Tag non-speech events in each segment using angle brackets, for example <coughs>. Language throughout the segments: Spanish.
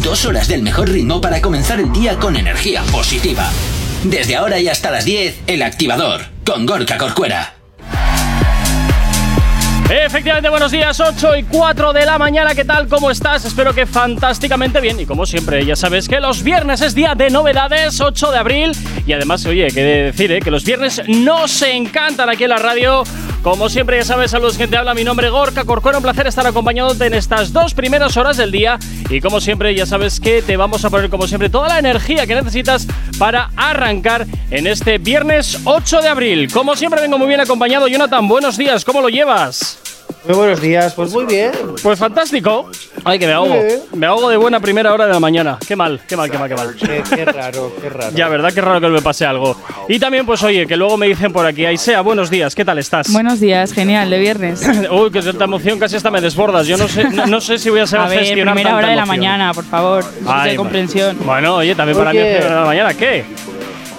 Dos horas del mejor ritmo para comenzar el día con energía positiva. Desde ahora y hasta las 10, El Activador, con Gorka Corcuera. Efectivamente, buenos días, 8 y 4 de la mañana, ¿qué tal? ¿Cómo estás? Espero que fantásticamente bien y como siempre, ya sabes que los viernes es día de novedades, 8 de abril y además, oye, que decir, ¿eh? que los viernes nos encantan aquí en la radio. Como siempre, ya sabes, saludos que te habla, mi nombre es Gorka Corcuera, un placer estar acompañándote en estas dos primeras horas del día y como siempre, ya sabes que te vamos a poner como siempre toda la energía que necesitas para arrancar en este viernes 8 de abril. Como siempre, vengo muy bien acompañado. Jonathan, buenos días, ¿cómo lo llevas? Muy buenos días, pues muy bien. Pues fantástico. Ay, que me ahogo. Me ahogo de buena primera hora de la mañana. Qué mal, qué mal, qué mal, qué mal. Qué, raro, qué raro. Ya, ¿verdad? Qué raro que me pase algo. Y también, pues oye, que luego me dicen por aquí, Aisea, buenos días, ¿qué tal estás? Buenos días, genial, de viernes. <laughs> Uy, que tanta emoción, casi hasta me desbordas. Yo no sé, no, sé si voy a saber a ver, gestionar primera hora de la emoción. mañana, por favor. Ay, de comprensión. Bueno, oye, también para mí Oye. es primera hora de la mañana, ¿qué?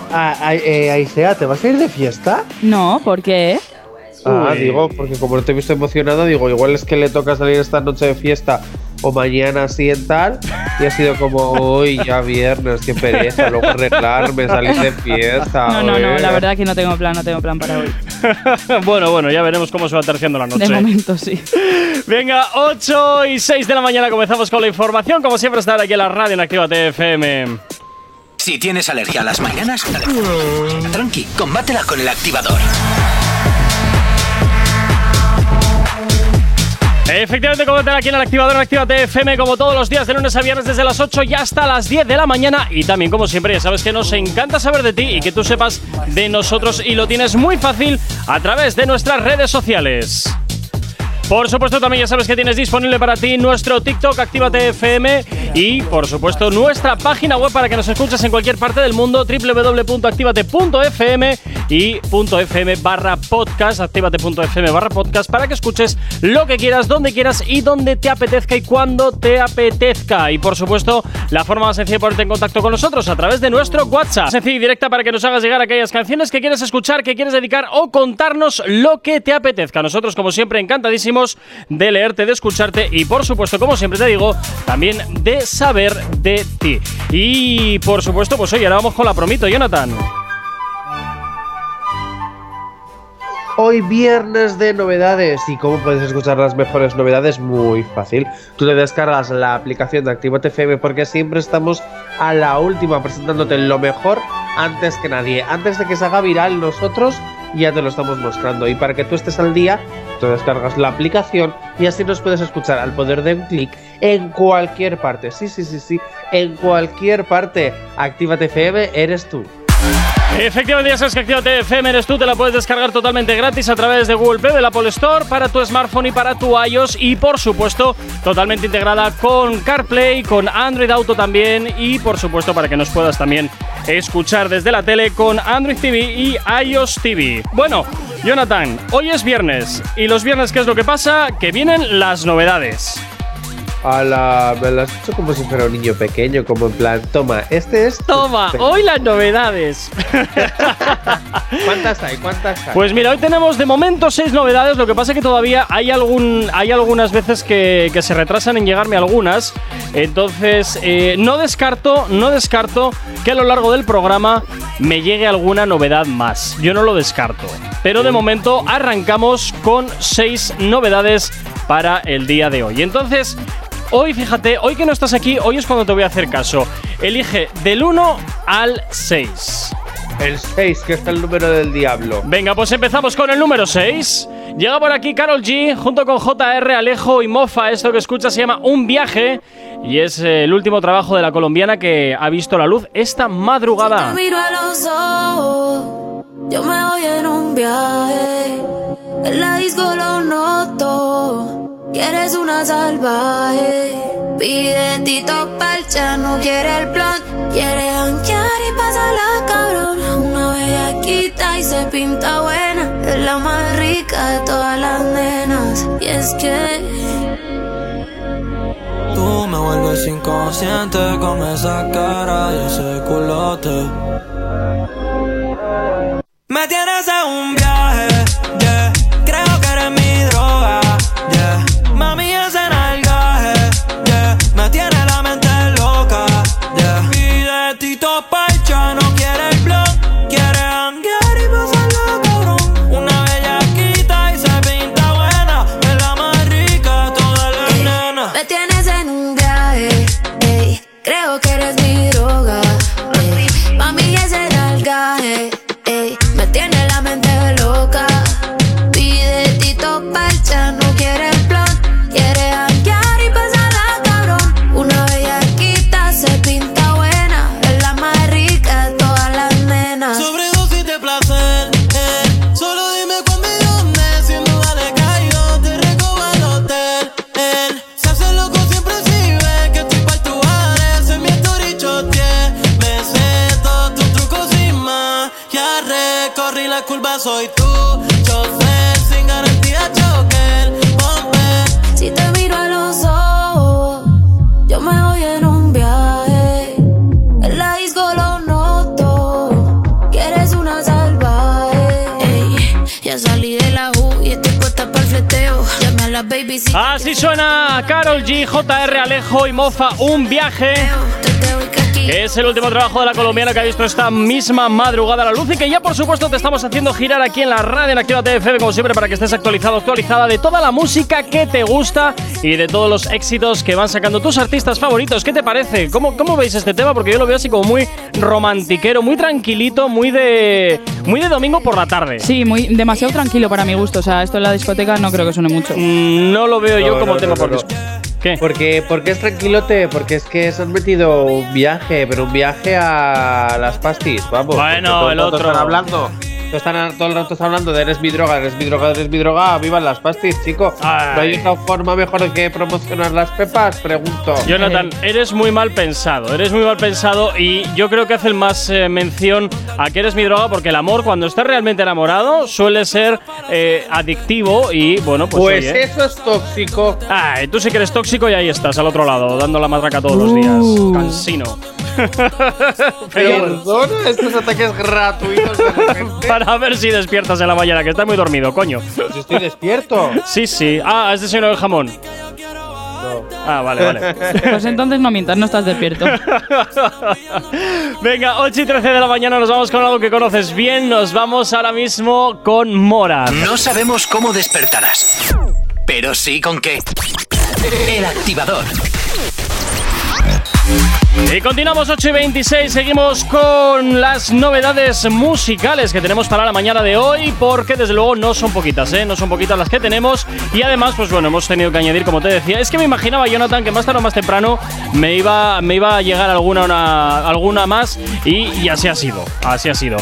Ah, ah, eh, Aisea, ¿te vas a ir de fiesta? No, ¿por qué? Ah, Uy. digo, porque como no te he visto emocionado, digo, igual es que le toca salir esta noche de fiesta o mañana así en tal, y ha sido como, uy, ya viernes, qué pereza, luego arreglarme, salir de fiesta. No, no, no, joder". la verdad que no tengo plan, no tengo plan para hoy. <laughs> bueno, bueno, ya veremos cómo se va terciando la noche. De momento sí. <laughs> Venga, 8 y 6 de la mañana comenzamos con la información. Como siempre, estar aquí en la radio en Activa FM. Si tienes alergia a las mañanas, tranqui, combátela con El Activador. Efectivamente, como aquí en el activador en Actívate FM, como todos los días de lunes a viernes desde las 8 y hasta las 10 de la mañana. Y también, como siempre, ya sabes que nos encanta saber de ti y que tú sepas de nosotros. Y lo tienes muy fácil a través de nuestras redes sociales. Por supuesto, también ya sabes que tienes disponible para ti nuestro TikTok Actívate FM y, por supuesto, nuestra página web para que nos escuches en cualquier parte del mundo, www.activate.fm y .fm barra podcast, activate.fm barra podcast, para que escuches lo que quieras, donde quieras y donde te apetezca y cuando te apetezca. Y, por supuesto, la forma más sencilla de ponerte en contacto con nosotros a través de nuestro WhatsApp. Sencilla y directa para que nos hagas llegar aquellas canciones que quieres escuchar, que quieres dedicar o contarnos lo que te apetezca. Nosotros, como siempre, encantadísimos de leerte, de escucharte y, por supuesto, como siempre te digo, también de saber de ti. Y, por supuesto, pues hoy ahora vamos con la promito, Jonathan. Hoy viernes de novedades. ¿Y cómo puedes escuchar las mejores novedades? Muy fácil. Tú te descargas la aplicación de Activate FM porque siempre estamos a la última presentándote lo mejor antes que nadie. Antes de que se haga viral nosotros ya te lo estamos mostrando. Y para que tú estés al día, tú descargas la aplicación y así nos puedes escuchar al poder de un clic en cualquier parte. Sí, sí, sí, sí. En cualquier parte. Actívate FM, eres tú. Efectivamente, ya sabes que FM eres tú, te la puedes descargar totalmente gratis a través de Google Play, del Apple Store, para tu smartphone y para tu iOS y por supuesto totalmente integrada con CarPlay, con Android Auto también y por supuesto para que nos puedas también escuchar desde la tele con Android TV y iOS TV. Bueno, Jonathan, hoy es viernes y los viernes ¿qué es lo que pasa? Que vienen las novedades. A la, me lo has hecho como si fuera un niño pequeño, como en plan, toma, este es. Toma, hoy las novedades. <laughs> ¿Cuántas hay? ¿Cuántas hay? Pues mira, hoy tenemos de momento seis novedades. Lo que pasa es que todavía hay algún, hay algunas veces que, que se retrasan en llegarme algunas. Entonces, eh, no descarto, no descarto que a lo largo del programa me llegue alguna novedad más. Yo no lo descarto. Pero de momento arrancamos con seis novedades para el día de hoy. Entonces, hoy fíjate, hoy que no estás aquí, hoy es cuando te voy a hacer caso. Elige del 1 al 6. el 6, que está el número del diablo. Venga, pues empezamos con el número 6. Llega por aquí Carol G junto con JR, Alejo y Mofa. Esto que escuchas se llama Un viaje y es eh, el último trabajo de la colombiana que ha visto la luz esta madrugada. Te miro a los ojos, yo me voy en un viaje. En la disco lo noto, quieres una salvaje. Pide Tito Palcha, no quiere el plan. Quiere janguear y pasarla cabrona. Una bellaquita y se pinta buena. Es la más rica de todas las nenas. Y es que Tú me vuelves inconsciente con esa cara y ese culote. Me tienes en un viaje, top. Carol G, JR Alejo y Mofa, un viaje. Que es el último trabajo de la colombiana que ha visto esta misma madrugada a la luz y que ya por supuesto te estamos haciendo girar aquí en la radio en Activa TFM como siempre para que estés actualizado, actualizada de toda la música que te gusta y de todos los éxitos que van sacando tus artistas favoritos. ¿Qué te parece? ¿Cómo, cómo veis este tema? Porque yo lo veo así como muy romantiquero, muy tranquilito, muy de muy de domingo por la tarde. Sí, muy, demasiado tranquilo para mi gusto. O sea, esto en la discoteca no creo que suene mucho. Mm, No lo veo yo No, como no, tema no, porque no. ¿Qué? Porque, porque es tranquilote, porque es que se han metido un viaje, pero un viaje a las pastis, vamos. Bueno, el otro. Están hablando. Están, todo el rato hablando de eres mi droga, eres mi droga, eres mi droga, vivan las pastis, chico. Ay. ¿No hay una forma mejor que promocionar las pepas? Pregunto. Jonathan, eres muy mal pensado, eres muy mal pensado y yo creo que hacen más eh, mención a que eres mi droga porque el amor cuando estás realmente enamorado suele ser eh, adictivo y bueno, pues, Pues oye. eso es tóxico. Ay, tú sí que eres tóxico y ahí estás, al otro lado, dando la matraca todos los días. Uh. Cansino. Perdona estos ataques gratuitos para ver si despiertas en la mañana, que estás muy dormido, coño. Si estoy despierto. Sí, sí. Ah, es de señor del jamón. Ah, vale, vale. <laughs> Pues entonces no mientas, no estás despierto. <laughs> Venga, 8 y 13 de la mañana nos vamos con algo que conoces bien. Nos vamos ahora mismo con Mora. No sabemos cómo despertarás, pero sí con qué. El activador. Y continuamos 8 y 26, seguimos con las novedades musicales que tenemos para la mañana de hoy, porque desde luego no son poquitas, ¿eh? No son poquitas las que tenemos. Y además, pues bueno, hemos tenido que añadir, como te decía, es que me imaginaba, Jonathan, que más tarde o más temprano me iba, me iba a llegar alguna, una- alguna más y, y así ha sido, así ha sido.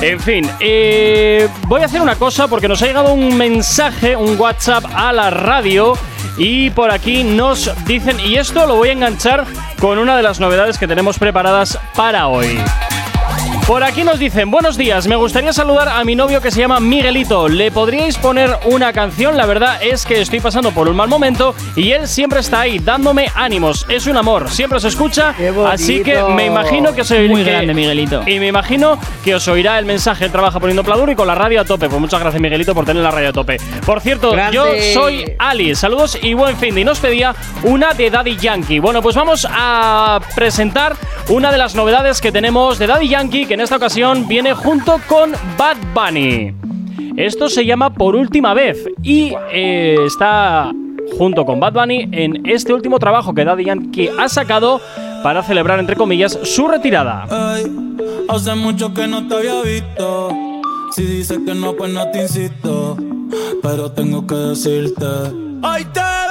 En fin, eh, voy a hacer una cosa porque nos ha llegado un mensaje, un WhatsApp a la radio y por aquí nos dicen, y esto lo voy a enganchar con una de las novedades que tenemos preparadas para hoy. Por aquí nos dicen, buenos días, me gustaría saludar a mi novio que se llama Miguelito. ¿Le podríais poner una canción? La verdad es que estoy pasando por un mal momento y él siempre está ahí dándome ánimos. Es un amor, siempre se escucha. Así que me imagino que os oirá- Muy que- grande, Miguelito. Y me imagino que os oirá el mensaje. Él trabaja poniendo Pladur y con la radio a tope. Pues muchas gracias, Miguelito, por tener la radio a tope. Por cierto, Grande. yo soy Ali. Saludos y buen fin. Y nos pedía una de Daddy Yankee. Bueno, pues vamos a presentar una de las novedades que tenemos de Daddy Yankee, que en esta ocasión viene junto con Bad Bunny. Esto se llama Por última vez y eh, está junto con Bad Bunny en este último trabajo que Daddy Yankee ha sacado para celebrar, entre comillas, su retirada. Hace mucho que no te había visto. Si dices que no, pues no te insisto. Pero tengo que decirte. Hoy te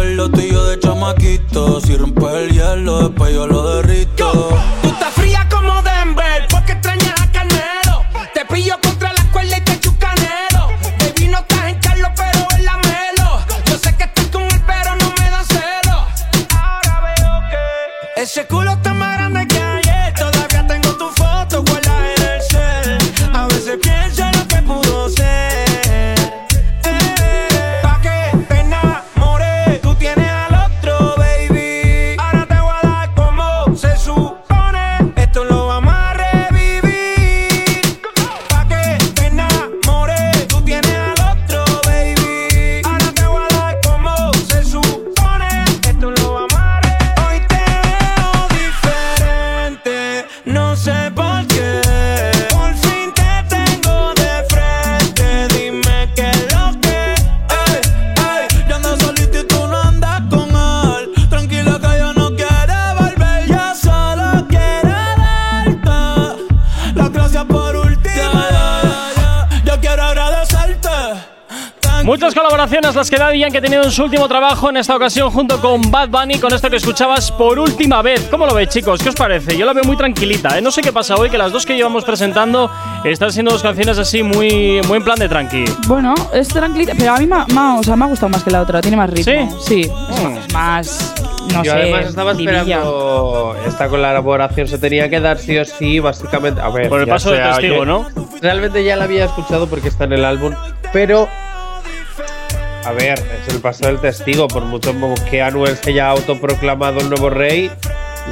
Yo me acuerdo tú y yo de chamaquito. Si rompes el hielo, después yo lo derrito. Las que Daddy Yankee ha tenido en su último trabajo, en esta ocasión junto con Bad Bunny, con esto que escuchabas por última vez. ¿Cómo lo veis, chicos? ¿Qué os parece? Yo la veo muy tranquilita, ¿eh? No sé qué pasa hoy, que las dos que llevamos presentando están siendo dos canciones así muy, muy en plan de tranqui. Bueno, es tranquilita, pero a mí me, ha- me ha- o sea, me ha gustado más que la otra, tiene más ritmo. ¿Sí? Sí, es más, no Yo sé, además estaba vidilla. esperando esta colaboración, se tenía que dar sí o sí, básicamente. A ver, Por el paso del testigo, yo- ¿no? Realmente ya la había escuchado porque está en el álbum, pero. A ver, es el paso del testigo, por mucho que Anuel se haya autoproclamado el nuevo rey.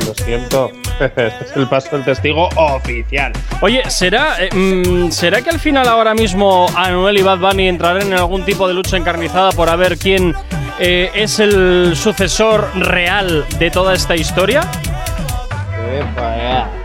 Lo siento, <laughs> es el paso del testigo oficial. Oye, ¿será, eh, mm, ¿será que al final ahora mismo Anuel y Bad Bunny entrarán en algún tipo de lucha encarnizada por a ver quién eh, es el sucesor real de toda esta historia? Epa.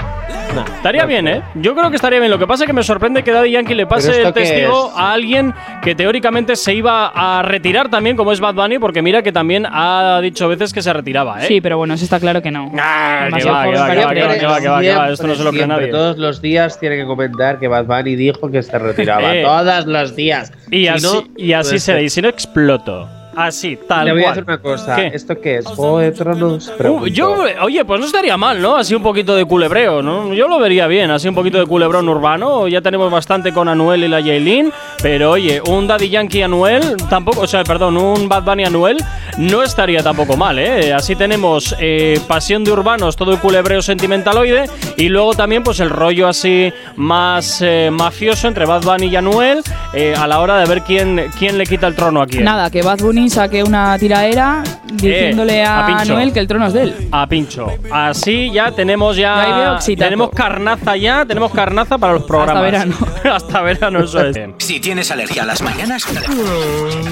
Nah, Estaría bien. ¿eh? Yo creo que estaría bien. Lo que pasa es que me sorprende que Daddy Yankee le pase ¿Pero esto el testigo es? a alguien que teóricamente se iba a retirar también, como es Bad Bunny, porque mira que también ha dicho veces que se retiraba, ¿eh? Sí, pero bueno, eso está claro que no. Ah, que va, que va, que va, que va, que va, que va, que va. Esto no se lo cree nadie. Todos los días tiene que comentar que Bad Bunny dijo que se retiraba. <laughs> Eh. Todos los días. Y Si así, no, y así será. ser. Y si no, exploto. Así, tal Le voy a cual. decir una cosa. ¿Qué? ¿Esto qué es? ¿Juego de Tronos? Uh, yo, oye, pues no estaría mal, ¿no? Así un poquito de culebreo, ¿no? Yo lo vería bien, así un poquito de culebrón urbano. Ya tenemos bastante con Anuel y la Yailin, pero oye, un Daddy Yankee Anuel tampoco, o sea, perdón, un Bad Bunny Anuel no estaría tampoco mal, ¿eh? Así tenemos eh, pasión de urbanos, todo el culebreo sentimentaloide, y luego también, pues el rollo así más eh, mafioso entre Bad Bunny y Anuel eh, a la hora de ver quién, quién le quita el trono a quién. Nada, que Bad Bunny saque una tiraera diciéndole a a. Noel que el trono es de él. a pincho. Así ya tenemos Ya tenemos carnaza ya, tenemos carnaza para los programas. verano. <laughs> Hasta verano eso es. <laughs> Si tienes alergia a las mañanas,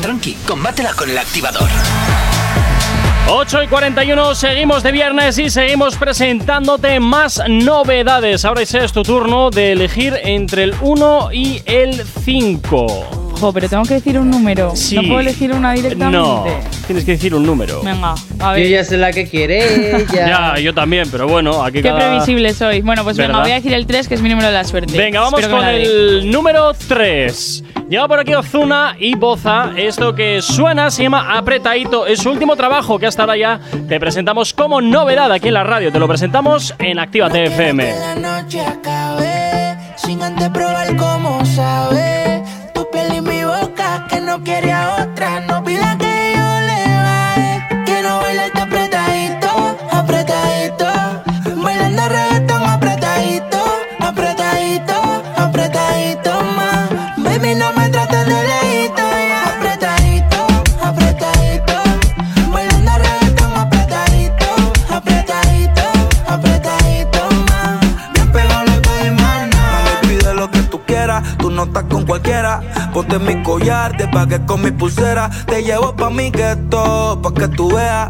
tranqui, combátela con el activador. 8 y 41, seguimos de viernes y seguimos presentándote más novedades. Ahora ese es tu turno de elegir entre el 1 y el 5. Jo, pero tengo que decir un número. Sí. No puedo elegir una directamente. No, tienes que decir un número. Venga, a Yo ver. ya sé la que quiere ella. <laughs> Ya, yo también, pero bueno, aquí Qué cada... previsible soy. Bueno, pues venga, voy a decir el 3, que es mi número de la suerte. Venga, vamos Espero con el número 3. Llega por aquí Ozuna y Boza. Esto que suena se llama Apretadito. Es su último trabajo que hasta ahora ya te presentamos como novedad aquí en la radio. Te lo presentamos en Actívate FM. la noche acabé sin antes probar cómo sabe con cualquiera. Ponte mi collar, te pagué con mi pulsera. Te llevo pa' mi gueto, pa' que tú veas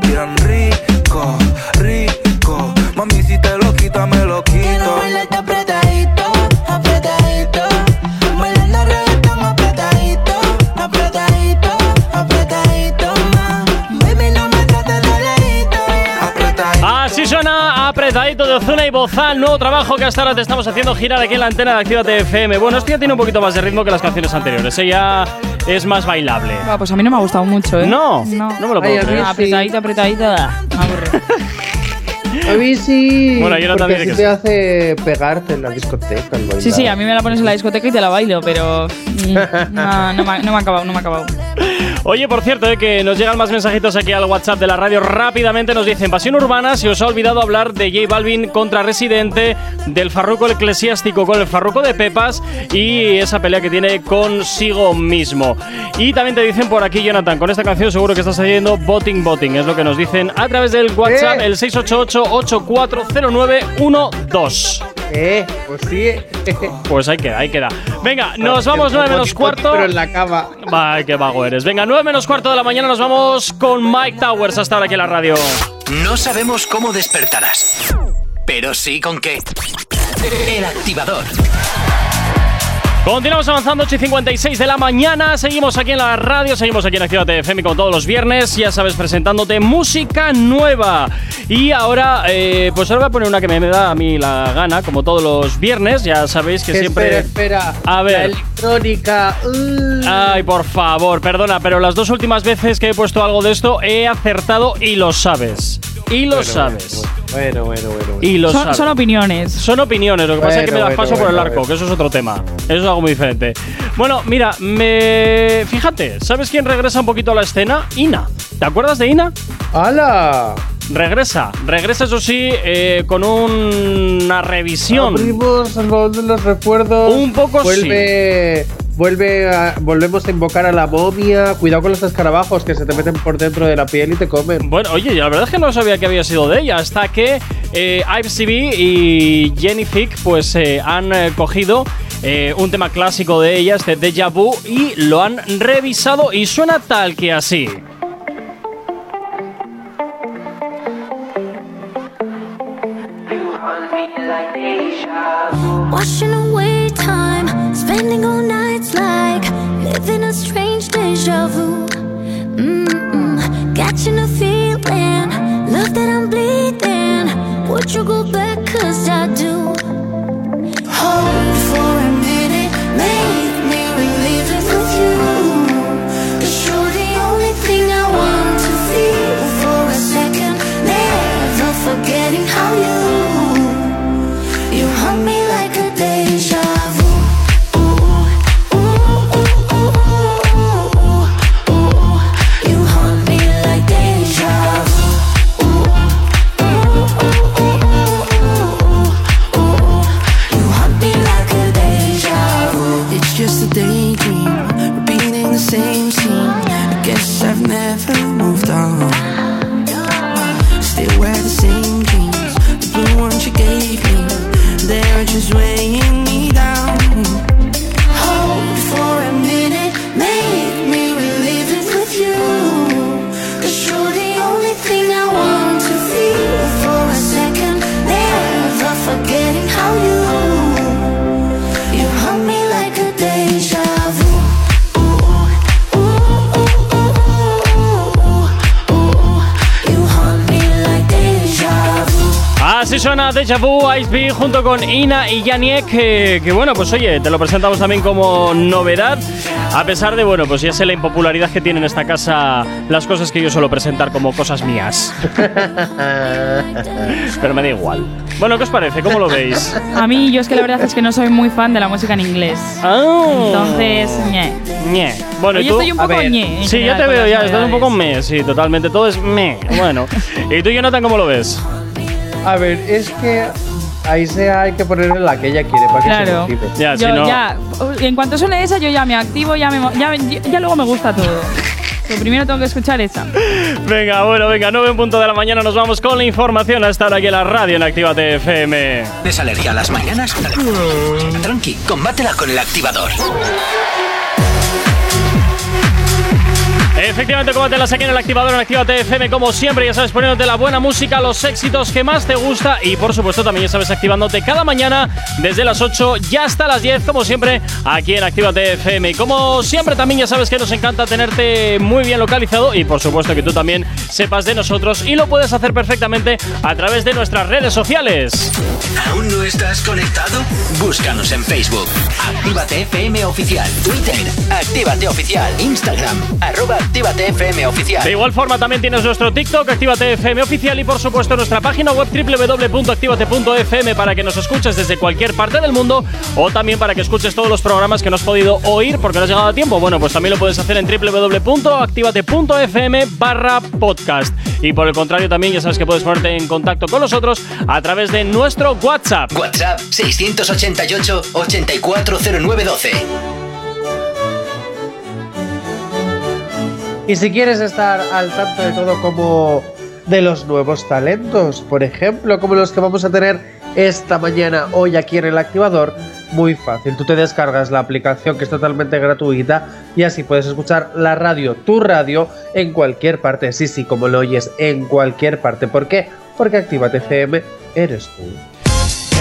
porque está suena apretadito de Ozuna y Bozal, nuevo trabajo que hasta ahora te estamos haciendo girar aquí en la antena de Actívate FM. Bueno, este ya tiene un poquito más de ritmo que las canciones anteriores, ella es más bailable. Va, pues a mí no me ha gustado mucho, ¿eh? No, no, no me lo puedo Ay, creer. sí. Apretadita, apretadita, ah, me aburre. <laughs> A mí sí. Bueno, yo no porque también que te hace pegarte en la discoteca. al Sí, sí, a mí me la pones en la discoteca y te la bailo, pero mm, <laughs> no, no, me, no me ha acabado, no me ha acabado. Oye, por cierto, eh, que nos llegan más mensajitos aquí al WhatsApp de la radio. Rápidamente nos dicen, Pasión Urbana, se os ha olvidado hablar de J Balvin contra Residente, del farruco eclesiástico con el farruco de Pepas y esa pelea que tiene consigo mismo. Y también te dicen por aquí, Jonathan, con esta canción seguro que estás haciendo voting voting, es lo que nos dicen a través del WhatsApp, ¿Eh? el 688-840912. Eh, pues sí. Pues ahí queda, ahí queda. Venga, nos vamos nueve menos cuarto. Pero en la cama. Ay, qué vago eres. Venga, 9 menos cuarto de la mañana nos vamos con Mike Towers hasta ahora aquí en la radio. No sabemos cómo despertarás, pero sí con qué. El activador. Continuamos avanzando, 8 y 56 de la mañana. Seguimos aquí en la radio, seguimos aquí en Actívate FM como todos los viernes. Ya sabes, presentándote música nueva. Y ahora, eh, pues ahora voy a poner una que me da a mí la gana, como todos los viernes. Ya sabéis que siempre. Espera, espera. A ver. La electrónica. uh. Ay, por favor, perdona, pero las dos últimas veces que he puesto algo de esto he acertado y lo sabes. Y lo Bueno, sabes. Bueno, bueno, bueno. bueno. Y lo Son, sabes. son opiniones. Son opiniones, lo que pasa es que me bueno, paso por el arco, bueno. que eso es otro tema. Eso es algo muy diferente. Bueno, mira, me. Fíjate, ¿sabes quién regresa un poquito a la escena? Ina. ¿Te acuerdas de Ina? ¡Hala! Regresa. Regresa, eso sí, eh, con una revisión. Abrimos el baúl de los recuerdos. Un poco vuelve, Vuelve a- volvemos a invocar a la momia. Cuidado con los escarabajos que se te meten por dentro de la piel y te comen. Bueno, oye, la verdad es que no sabía que había sido de ella, hasta que eh, y Jenny Fick pues eh, han eh, cogido eh, un tema clásico de ella, este Deja Vu, y lo han revisado y suena tal que así. Washing away time, spending all living a strange deja vu. Mm-mm, catching a feeling, love that I'm bleeding. Would you go back? Cause I do. Suena Deja Vu, Ice B junto con Ina y Janiek, que, que bueno, pues oye, te lo presentamos también como novedad. A pesar de, bueno, pues ya sé la impopularidad que tiene en esta casa las cosas que yo suelo presentar como cosas mías. <laughs> Pero me da igual. Bueno, ¿qué os parece? ¿Cómo lo veis? A mí, yo es que la verdad es que no soy muy fan de la música en inglés. Ah. Entonces, ñe. Ñe. Bueno, ¿y yo tú? estoy un poco ñe. en Sí, ya general te veo, ya, estás un poco me, sí, totalmente, todo es me. Bueno. ¿Y tú, Jonathan, cómo lo ves? A ver, es que ahí sea hay que ponerle la que ella quiere para que Claro. se motive. Ya, si Yo no. ya, en cuanto suene esa, yo ya me activo, ya, me, mo- ya, ya luego me gusta todo. Pero primero tengo que escuchar esa. <laughs> Venga, bueno, venga, 9 en punto de la mañana nos vamos con la información a estar aquí en la radio en Actívate FM. ¿Tienes alergia a las mañanas? Tranqui, combátela con el activador. Efectivamente, como te las aquí en el activador en Actívate FM, como siempre, ya sabes, poniéndote la buena música, los éxitos que más te gusta y por supuesto también ya sabes, activándote cada mañana desde las 8 ya hasta las 10, como siempre, aquí en Actívate FM. Y como siempre, también ya sabes que nos encanta tenerte muy bien localizado y por supuesto que tú también sepas de nosotros y lo puedes hacer perfectamente a través de nuestras redes sociales. ¿Aún no estás conectado? Búscanos en Facebook. Actívate FM Oficial. Twitter. Actívate Oficial. Instagram. Arroba FM Oficial. De igual forma también tienes nuestro TikTok, Actívate FM oficial y por supuesto nuestra página web www.activate.fm para que nos escuches desde cualquier parte del mundo o también para que escuches todos los programas que no has podido oír porque no has llegado a tiempo. Bueno, pues también lo puedes hacer en www.activate.fm barra podcast. Y por el contrario también ya sabes que puedes ponerte en contacto con nosotros a través de nuestro WhatsApp. WhatsApp 688 840912. Y si quieres estar al tanto de todo como de los nuevos talentos, por ejemplo, como los que vamos a tener esta mañana, hoy aquí en el activador, muy fácil. Tú te descargas la aplicación que es totalmente gratuita y así puedes escuchar la radio, tu radio, en cualquier parte. Sí, sí, como lo oyes, en cualquier parte. ¿Por qué? Porque Actívate FM eres tú.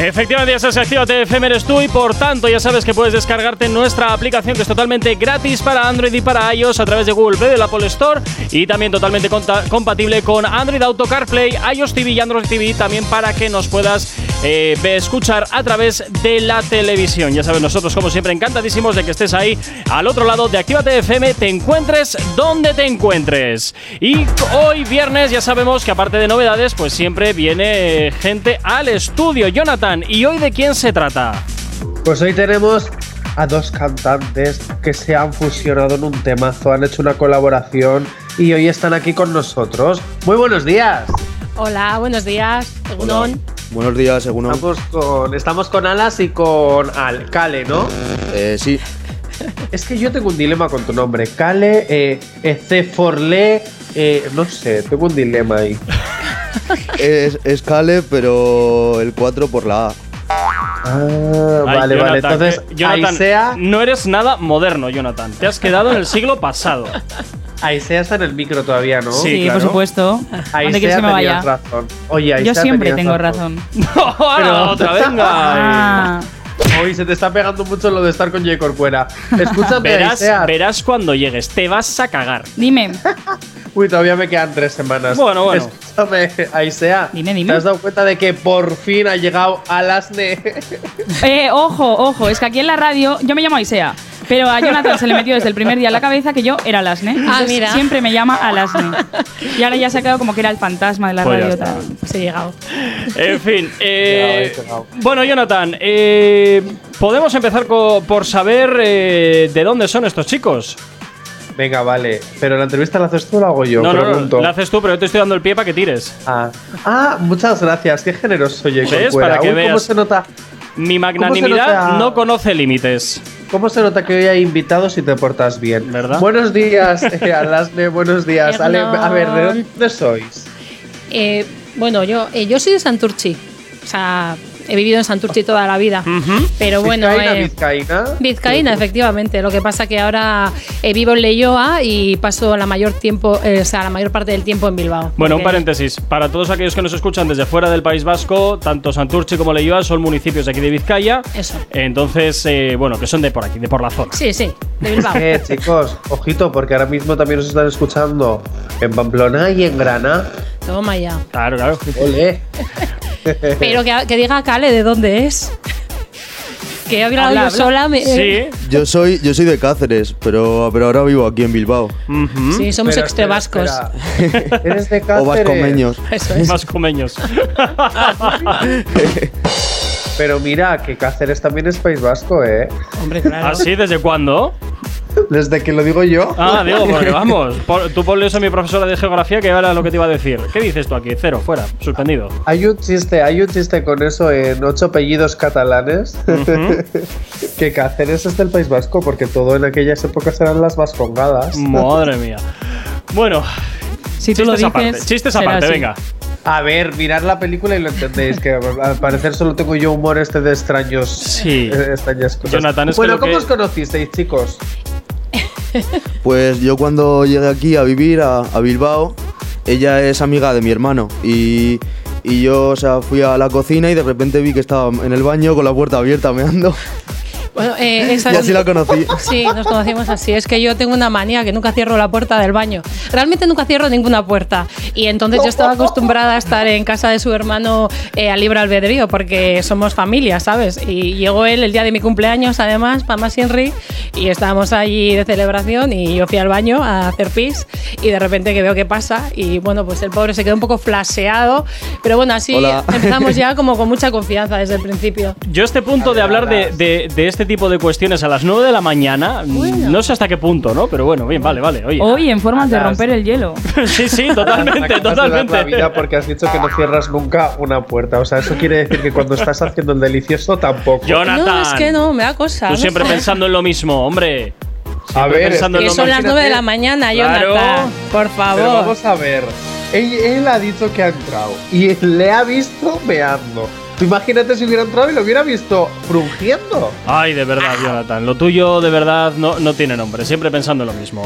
Efectivamente, sabes que Actívate FM eres tú y por tanto ya sabes que puedes descargarte nuestra aplicación que es totalmente gratis para Android y para iOS a través de Google Play, de la Apple Store y también totalmente compatible con Android Auto CarPlay, iOS TV y Android TV también para que nos puedas eh, escuchar a través de la televisión. Ya sabes, nosotros como siempre encantadísimos de que estés ahí al otro lado de Actívate FM, te encuentres donde te encuentres. Y hoy viernes ya sabemos que aparte de novedades, pues siempre viene gente al estudio. Jonathan, ¿y hoy de quién se trata? Pues hoy tenemos a dos cantantes que se han fusionado en un temazo, han hecho una colaboración y hoy están aquí con nosotros. Muy buenos días. Hola, buenos días. Egunon. Buenos días, según Estamos con, estamos con Alas y con Al, Kale, ¿no? Eh, sí, <laughs> Es que yo tengo un dilema con tu nombre. Kale, eh, eh, Ceforle, eh, no sé, tengo un dilema ahí. <laughs> <laughs> es, es pero el 4 por la A. Ah, Ay, vale, vale. Jonathan, Entonces, que- Jonathan, Aisea, no eres nada moderno, Jonathan. Te has quedado en el siglo pasado. <laughs> Aisea está en el micro todavía, ¿no? Sí, Sí, claro. por supuesto. Aisea ¿Dónde quieres que me tenías vaya? razón. Oye, Aisea Yo siempre tengo razón. No, <laughs> ahora Pero- otra, venga. Ah, Hoy se te está pegando mucho lo de estar con J. Corcuera. Escúchame, Verás, Aisea. verás cuando llegues, te vas a cagar. dime. Uy, todavía me quedan tres semanas. Bueno, bueno. Escúchame, Aisea. Dime, dime. ¿Te has dado cuenta de que por fin ha llegado al asne? <laughs> Eh, ojo, ojo, es que aquí en la radio yo me llamo Aisea, pero a Jonathan se le metió desde el primer día en la cabeza que yo era Alasne. Entonces, mira. Siempre me llama Alasne. Y ahora ya se ha quedado como que era el fantasma de la Pues radio. tal. Pues he llegado. En fin, <laughs> eh, llegado. bueno, Jonathan, eh, podemos empezar por saber eh, de dónde son estos chicos. Venga, vale. Pero la entrevista la haces tú o la hago yo. no, no, Pregunto. no, la haces tú, pero yo te estoy dando el pie para que tires. Ah. Ah, muchas gracias. Qué generoso, J. ¿Ves? Para que Uy, ¿Cómo veas. se nota? Mi magnanimidad nota? no conoce límites. ¿Cómo se nota que hoy hay invitados y te portas bien? ¿Verdad? Buenos días, <laughs> eh, Alasne, buenos días. Ale, a ver, ¿de dónde sois? Eh, bueno, yo, eh, yo soy de Santurchi. O sea, he vivido en Santurchi toda la vida. Pero bueno, ¿Vizcaína, eh, vizcaína? Vizcaína, efectivamente. Lo que pasa que ahora eh, vivo en Leioa y paso la mayor tiempo, eh, o sea, la mayor parte del tiempo en Bilbao. Bueno, un paréntesis. Para todos aquellos que nos escuchan desde fuera del País Vasco, tanto Santurce como Leioa son municipios de aquí de Vizcaya. Eso. Entonces, eh, bueno, que son de por aquí, de por la zona. Sí, sí, de Bilbao. Eh, <laughs> chicos, ojito, porque ahora mismo también nos están escuchando en Pamplona y en Grana. Toma ya. Claro, claro. Ole. <laughs> <laughs> Pero que, que diga Cale de dónde es. Que he hablado Habla, yo habla. sola. me- Sí. Yo soy, yo soy de Cáceres, pero, pero ahora vivo aquí en Bilbao. Ujú. Sí, somos Espera. <laughs> Eres de Cáceres. O vascomeños. Eso <laughs> es. Más comeños. Pero mira, que Cáceres también es País Vasco, ¿eh? Hombre, claro. ¿Así? ¿Desde cuándo? Desde que lo digo yo. Ah, digo, porque vamos. por- tú ponle eso a mi profesora de geografía que era lo que te iba a decir. ¿Qué dices tú aquí? Cero, fuera, suspendido. Hay un chiste, hay un chiste con eso en ocho apellidos catalanes. <laughs> que Cáceres es del País Vasco, porque todo en aquellas épocas eran las vascongadas. Madre mía. Bueno, Si tú lo chistes dices. aparte, chistes será aparte, así. venga. A ver, mirad la película y lo entendéis, que al parecer solo tengo yo humor este de extraños. Sí. eh, extrañas cosas. Jonathan, es que bueno, ¿cómo que- os conocisteis, chicos? Pues yo cuando llegué aquí a vivir a, Bilbao, ella es amiga de mi hermano y, y yo o sea, fui a la cocina y de repente vi que estaba en el baño con la puerta abierta meando Bueno, eh, <laughs> esa y es- así la conocí. Sí, nos conocimos así. Es que yo tengo una manía que nunca cierro la puerta del baño. Realmente nunca cierro ninguna puerta. Y entonces yo estaba acostumbrada a estar en casa de su hermano eh, a libre albedrío, porque somos familia, ¿sabes? Y llegó él el día de mi cumpleaños, además, para más Henry, y estábamos allí de celebración y yo fui al baño a hacer pis y de repente que veo qué pasa y bueno, pues el pobre se quedó un poco flaseado, pero bueno, así Hola. empezamos ya <laughs> como con mucha confianza desde el principio. Yo este punto de hablar de, de- de este tipo de cuestiones a las 9 de la mañana, no sé hasta qué punto, ¿no? Pero bueno, bien, vale, vale. Oye. Hoy en formas de romper el hielo. <laughs> sí, sí, totalmente, dar la totalmente. vida porque has dicho que no cierras nunca una puerta. O sea, eso quiere decir que cuando estás haciendo el delicioso tampoco. Jonathan. No, es que no, me da cosa. Tú no siempre sé. pensando en lo mismo, hombre. a Siempre ver, pensando en Que lo son las 9 de la mañana, Claro. Jonathan. Por Pero favor. vamos a ver. Él, él ha dicho que ha entrado y le ha visto meando. Tú imagínate si hubiera entrado y lo hubiera visto frungiendo. Ay, de verdad, Jonathan. Lo tuyo de verdad no, no tiene nombre. Siempre pensando en lo mismo.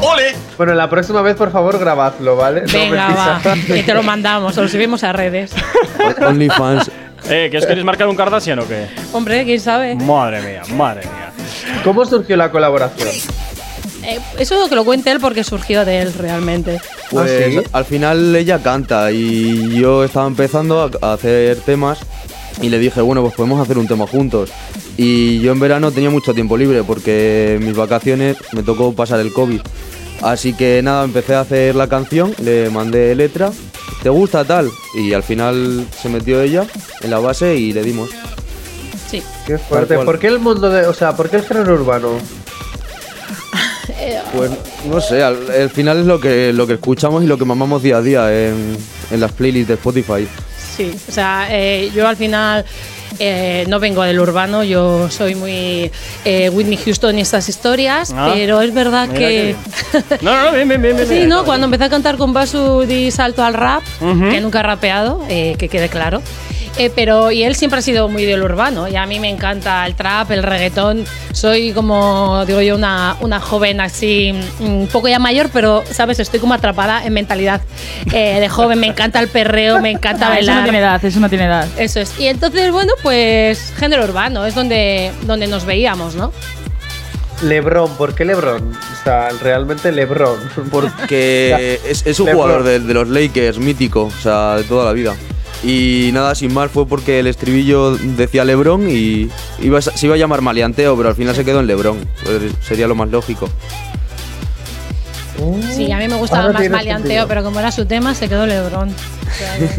Bueno, la próxima vez, por favor, grabadlo, ¿vale? No Venga, me va. Y <laughs> te lo mandamos, o lo subimos a redes. <laughs> OnlyFans. Eh, ¿que os queréis marcar un Kardashian o qué? Hombre, quién sabe. Madre mía, madre mía. ¿Cómo surgió la colaboración? Eh, eso que lo cuente él porque surgió de él realmente. Pues ¿Ah, sí? al final ella canta y yo estaba empezando a hacer temas y le dije, bueno, pues podemos hacer un tema juntos. Y yo en verano tenía mucho tiempo libre porque en mis vacaciones me tocó pasar el COVID. Así que nada, empecé a hacer la canción, le mandé letra, ¿te gusta tal? Y al final se metió ella en la base y le dimos. Sí. Qué fuerte. ¿Por qué el mundo de. O sea, ¿por qué el género urbano? <laughs> Pues no sé, al, al final es lo que, lo que escuchamos y lo que mamamos día a día en, en las playlists de Spotify. Sí, o sea, eh, yo al final eh, no vengo del urbano, yo soy muy eh, Whitney Houston y estas historias, Ah, pero es verdad mira que... No, no, no, bien, bien, bien. bien, Sí, bien. ¿no? Cuando empecé a cantar con Basu di salto al rap, que nunca he rapeado, que quede claro. Eh, pero, y él siempre ha sido muy del urbano, y a mí me encanta el trap, el reggaetón. Soy como, digo yo, una, una joven así, mm, un poco ya mayor, pero, ¿sabes? Estoy como atrapada en mentalidad eh, de joven. Me encanta el perreo, me encanta Ah, eso bailar. no tiene edad, eso no tiene edad. Eso es. Y entonces, bueno, pues género urbano es donde, donde nos veíamos, ¿no? Lebron, ¿por qué Lebron? O sea, realmente Lebron. Porque <laughs> es, es un Lebron. jugador de, de los Lakers mítico, o sea, de toda la vida. Y nada, sin más, fue porque el estribillo decía Lebron y iba se iba a llamar Maleanteo, pero al final se quedó en Lebron. Pues sería lo más lógico. Sí, a mí me gustaba Ahora más maleanteo, sentido. pero como era su tema, se quedó Lebrón.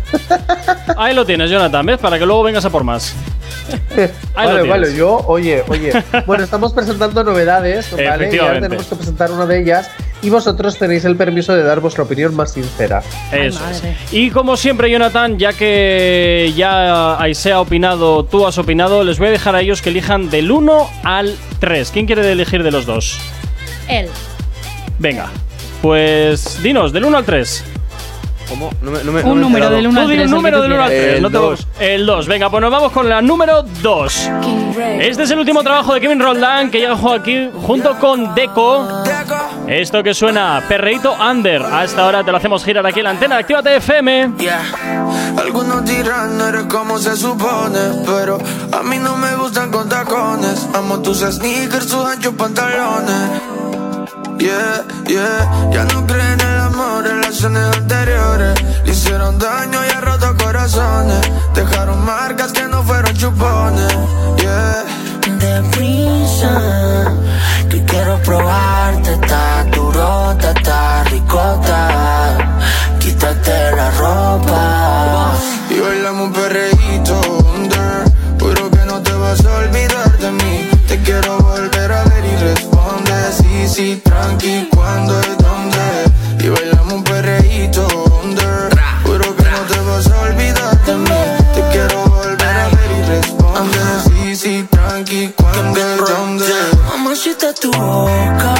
<laughs> Ahí lo tienes, Jonathan, ¿ves? Para que luego vengas a por más. <laughs> Ahí lo vale, tienes. vale, yo, oye, oye. <laughs> Bueno, estamos presentando novedades, ¿vale? Y ahora Efectivamente. tenemos que presentar una de ellas. Y vosotros tenéis el permiso de dar vuestra opinión más sincera. Eso es. Y como siempre, Jonathan, ya que ya Aisea ha opinado, tú has opinado, les voy a dejar a ellos que elijan del 1 al 3. ¿Quién quiere elegir de los dos? Él. Venga, pues dinos, del 1 al 3. ¿Cómo? No me- no me- Un no número del 1 Tú al di 3. un número del 1 al 3. El no te dos. El 2. Venga, pues nos vamos con la número 2. Este es el último trabajo de Kevin Roldán que llegó aquí junto con Deco. Esto que suena Perreito Under. A esta hora te lo hacemos girar aquí en la antena Actívate FM. Yeah. Algunos dirán no eres como se supone, pero a mí no me gustan con tacones. Amo tus sneakers, tus anchos pantalones. Yeah, yeah, ya no creen en el amor, relaciones anteriores le hicieron daño y ha roto corazones. Dejaron marcas que no fueron chupones. Yeah. Deprisa, que quiero probarte, está duro, está ricota. Quítate la ropa. Y bailamos un perreíto under Juro que no te vas a olvidar de mí Te quiero Sí, sí, tranqui, cuando y dónde Y bailamos un perreíto under. Juro que no te vas a olvidar de mí. Te quiero volver a ver y responde Sí, sí, tranqui, cuando y dónde Mamacita tu boca,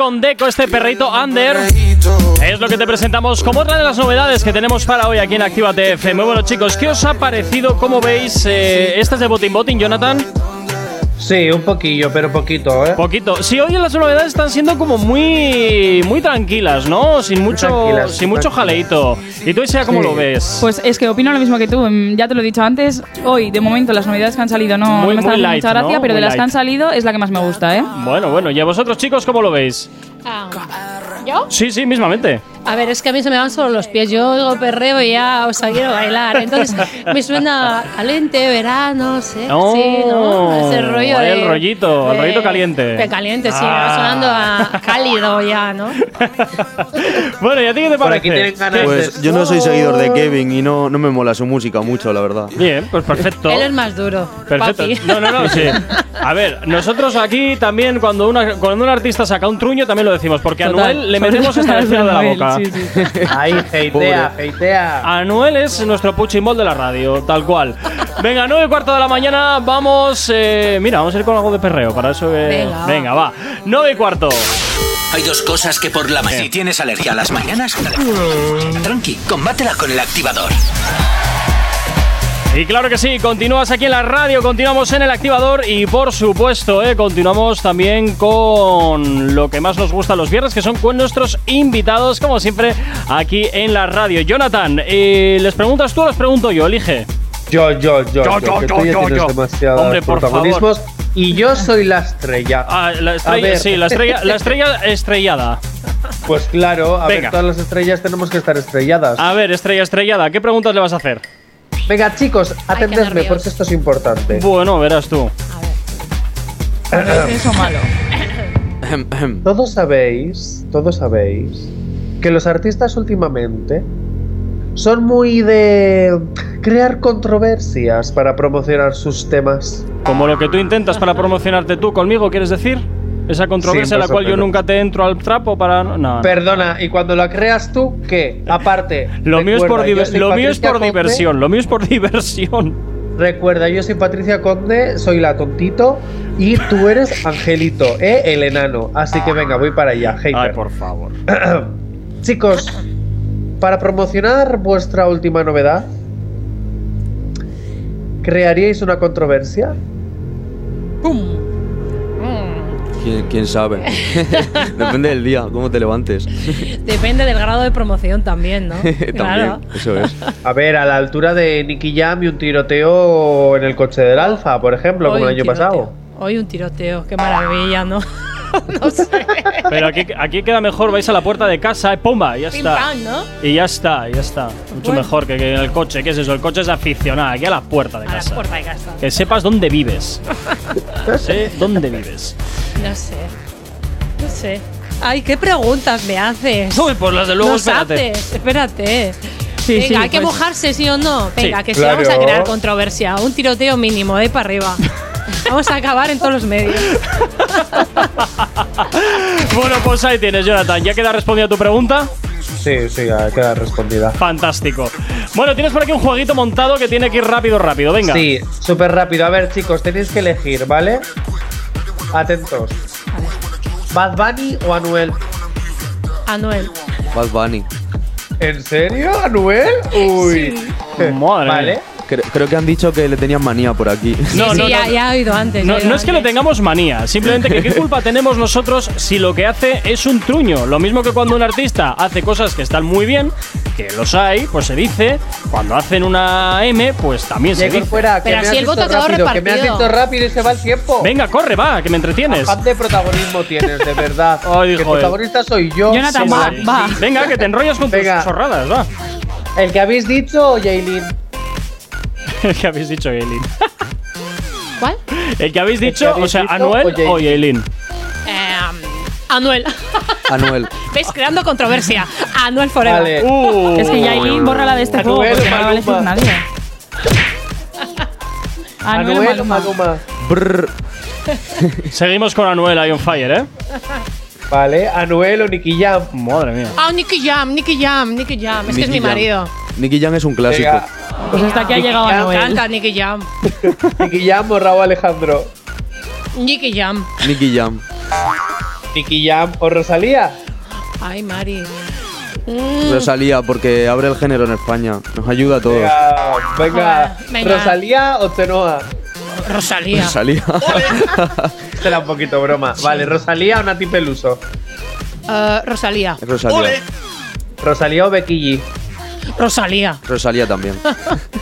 con Deco, este perrito Under. Es lo que te presentamos como otra de las novedades que tenemos para hoy aquí en Actívate FM. Bueno, chicos, ¿qué os ha parecido? ¿Cómo veis? Eh, ¿Esta es de Botin Botin, Jonathan? Sí, un poquillo, pero poquito, ¿eh? Poquito. Sí, hoy las novedades están siendo como muy muy tranquilas, ¿no? Sin mucho tranquilas, sin mucho jaleito. ¿Y tú, Isea, cómo Sí. lo ves? Pues es que opino lo mismo que tú. mm, Ya te lo he dicho antes. Hoy, de momento, las novedades que han salido no Muy- me están haciendo light, mucha gracia, ¿no? pero Muy de las que han salido es la que más me gusta, ¿eh? Bueno, bueno. ¿Y a vosotros, chicos, cómo lo veis? Ah, ¿Yo? Sí, sí, mismamente. A ver, es que a mí se me van solo los pies. Yo oigo perreo y ya, o sea, quiero bailar. Entonces me suena caliente, verano, sé. Oh, sí, ¿no? Ese rollo de. el rollito, el de- rollito caliente. De caliente, sí, me Ah. va sonando a cálido ya, ¿no? <laughs> Bueno, ¿y a ti qué te parece? ganas Pues de. yo no soy seguidor de Kevin y no, no me mola su música mucho, la verdad. Bien, pues perfecto. Él es más duro. Perfecto. papi. No, no, no, <laughs> sí. A ver, nosotros aquí también cuando, una, cuando un artista saca un truño también lo decimos, porque a Total. Anuel le Sobre metemos esta a encima de la Anuel, boca. sí, sí. Ahí, <laughs> heitea, heitea. Anuel es nuestro puchimbol de la radio, tal cual. Venga, 9 y cuarto de la mañana, vamos. eh, mira, vamos a ir con algo de perreo, para eso que. Venga. va. 9 y cuarto. Hay dos cosas que por la mañana. Si tienes alergia a las mañanas, tranqui, combátela con el activador. Y claro que sí, continúas aquí en la radio, continuamos en el activador y por supuesto, eh, continuamos también con lo que más nos gusta los viernes, que son con nuestros invitados, como siempre, aquí en la radio. Jonathan, eh, ¿les preguntas tú o les pregunto yo? Elige. Yo, yo, yo, Yo, yo, yo, que yo, tú ya yo, tienes yo. demasiados Hombre, por protagonismos y yo soy la estrella. Ah, la estrella, ver. sí, la estrella, la estrella estrellada. Pues claro, a Venga. ver, todas las estrellas tenemos que estar estrelladas. A ver, estrella estrellada, ¿qué preguntas le vas a hacer? Venga, chicos, atendedme porque esto es importante. Bueno, verás tú. ¿Es eso malo? <coughs> Todos sabéis, todos sabéis que los artistas últimamente son muy de crear controversias para promocionar sus temas. Como lo que tú intentas para promocionarte tú conmigo, ¿quieres decir? Esa controversia en la cual yo nunca te entro al trapo para. No. Perdona, y cuando la creas tú, ¿qué? Aparte, Lo mío es por, recuerda, diver- yo soy lo mío es Patricia por Conde. diversión, lo mío es por diversión. Recuerda, yo soy Patricia Conde, soy la tontito y tú eres Angelito, ¿eh? El enano. Así que venga, voy para allá, hater. Ay, por favor. <clears throat> Chicos, para promocionar vuestra última novedad, ¿crearíais una controversia? ¿Quién, quién sabe? <laughs> <laughs> Depende del día, cómo te levantes. Depende del grado de promoción también, ¿no? <laughs> También, Claro. eso es. A ver, a la altura de Nicky Jam y un tiroteo en el coche del Alfa, por ejemplo, Hoy como el año pasado. Hoy un tiroteo, qué maravilla, ¿no? <laughs> no sé. Pero aquí, aquí queda mejor, vais a la puerta de casa, y ¡pumba! Y ya Pim está. pam, ¿no? Y ya está, ya está. Mucho Bueno. mejor que, que en el coche. ¿Qué es eso? El coche es aficionado, aquí a la puerta de A la casa. puerta de casa. Que sepas dónde vives. <laughs> sé dónde vives. No sé. No sé. Ay, qué preguntas me haces. Uy, pues las de luego, Nos espérate. haces, espérate. Sí, Venga, sí, hay que pues- mojarse, sí o no. Venga, Sí, que sí, claro. vamos a crear controversia. Un tiroteo mínimo, de para arriba. <laughs> vamos a acabar en todos los medios. <laughs> Bueno, pues ahí tienes, Jonathan. ¿Ya queda respondida tu pregunta? Sí, sí, ya queda respondida. Fantástico. Bueno, tienes por aquí un jueguito montado que tiene que ir rápido, rápido. Venga. Sí, súper rápido. A ver, chicos, tenéis que elegir, ¿vale? Atentos. ¿Bad Bunny o Anuel? Anuel. Bad Bunny. ¿En serio, Anuel? Uy. <laughs> Madre Vale. Cre- creo que han dicho que le tenían manía por aquí. <laughs> No, sí, no, sí, ya, no. ya he oído antes. No, ya he oído no es que le tengamos manía, simplemente que qué culpa tenemos nosotros si lo que hace es un truño. Lo mismo que cuando un artista hace cosas que están muy bien, que los hay, pues se dice. Cuando hacen una M, pues también se dice. fuera, que Pero me si el voto quedó rápido, que me has repartido. visto rápido y se va el tiempo. Venga, corre, va, que me entretienes. Afán de protagonismo tienes, de verdad. <laughs> Ay, que el protagonista soy yo. Jonathan, va. Venga, que te enrollas con tus chorradas, va. ¿El que habéis dicho Jaylin? El que habéis dicho, Yailin. ¿Cuál? El que habéis que dicho, habéis o sea, Anuel o Yailin. Eh, Anuel. Anuel. ¿Ves? Creando controversia. Anuel Forever. Vale. Uh. Es que Yailin, bórrala de este juego porque o no la va a elegir Maluma. nadie. <laughs> Anuel Anuel Maluma. Maluma. Brr. <laughs> Seguimos con Anuel ahí on fire, ¿eh? Vale, Anuel o Nicky Jam. Madre mía. Ah, Nicky Jam, Nicky Jam, Nicky Jam. Es que es mi Jam. marido. Nicky Jam es un clásico. Venga, Pues hasta aquí ha llegado. Me Anuel. encanta Nicky Jam. Nicky Jam o Raúl Alejandro. Nicky Jam. Nicky Jam. Nicky Jam o Rosalía. Ay, Mari. Rosalía, porque abre el género en España. Nos ayuda a todos. Venga, venga. Joder, venga. ¿Rosalía o Tenoa? Rosalía. Rosalía. <laughs> Será un poquito broma. Vale, Rosalía o Nati Peluso. Eh, Rosalía. Rosalía. Rosalía o Becky G. Rosalía. Rosalía también.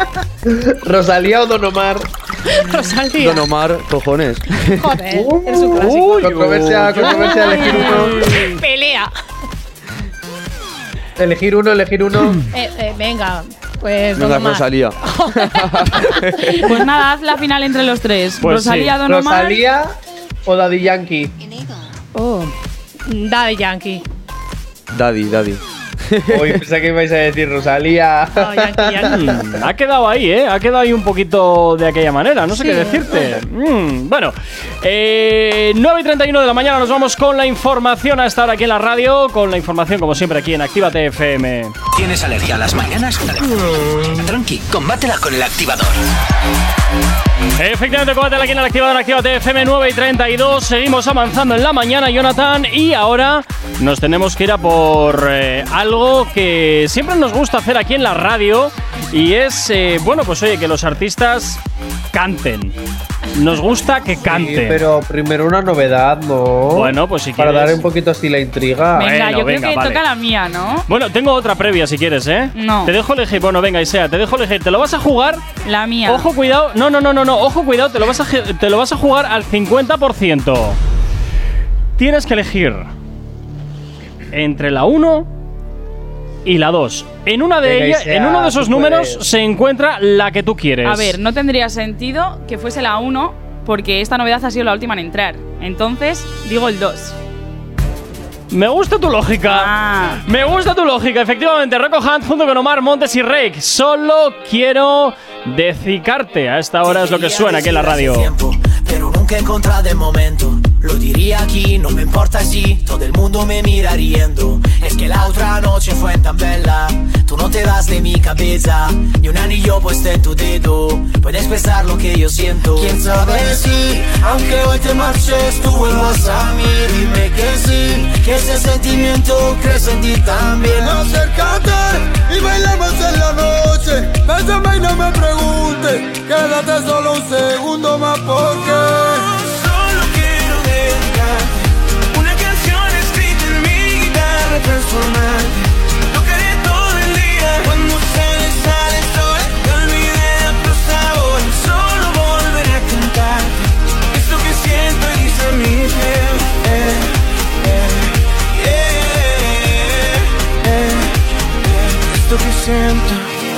<laughs> Rosalía o Don Omar. Rosalía. Don Omar, cojones. Joder, es un clásico. Controversia, controversia, elegir uno. Pelea. Elegir uno, elegir uno. Eh, eh, venga, pues Venga, Don Omar. Rosalía. <laughs> Pues nada, haz la final entre los tres. Pues Rosalía, sí. Don Omar. Rosalía o Daddy Yankee. Oh. Daddy Yankee. Daddy, daddy. <laughs> Hoy pensé que ibais a decir Rosalía. No, Yankee, Yankee. Mm, ha quedado ahí, ¿eh? Ha quedado ahí un poquito de aquella manera, no sé Sí. qué decirte. Mm, bueno, eh, 9 y 31 de la mañana nos vamos con la información a estar aquí en la radio, con la información como siempre aquí en Actívate FM. ¿Tienes alergia a las mañanas? Tranqui, combátela con el activador. Efectivamente, combátela aquí en el activador Actívate FM 9 y 32. Seguimos avanzando en la mañana, Jonathan, y ahora nos tenemos que ir a por eh, algo que siempre nos gusta hacer aquí en la radio y es, eh, bueno, pues oye, que los artistas canten. Nos gusta que Sí, canten. pero primero una novedad, ¿no? Bueno, pues si Para quieres- dar un poquito así la intriga. Venga, Bueno, yo venga, creo que vale. toca la mía, ¿no? Bueno, tengo otra previa si quieres, ¿eh? No. Te dejo elegir. Bueno, venga, Isea, te dejo elegir. ¿Te lo vas a jugar? La mía. Ojo, cuidado. No, no, no, no, no. Ojo, cuidado. Te lo vas a, te lo vas a jugar al 50%. Tienes que elegir entre la 1 y la 2. En una de ellas, en uno de esos números puedes. se encuentra la que tú quieres. A ver, no tendría sentido que fuese la 1 porque esta novedad ha sido la última en entrar. Entonces, digo el 2. Me gusta tu lógica. Ah. Me gusta tu lógica, efectivamente. Rocco Hunt junto con Omar Montes y Rake. Solo quiero decicarte. A esta hora es lo que suena aquí en la radio. Tiempo, pero nunca he encontrado el momento. Lo diría aquí, no me importa si todo el mundo me mira riendo. Es que la otra noche fue tan bella. Tú no te das de mi cabeza, ni un anillo puesto en tu dedo. Puedes pensar lo que yo siento. Quién sabe si, aunque hoy te marches, tú vuelvas a mí. Dime que sí, que ese sentimiento crece en ti también. Acércate y bailamos en la noche. Bésame y no me preguntes. Quédate solo un segundo más porque.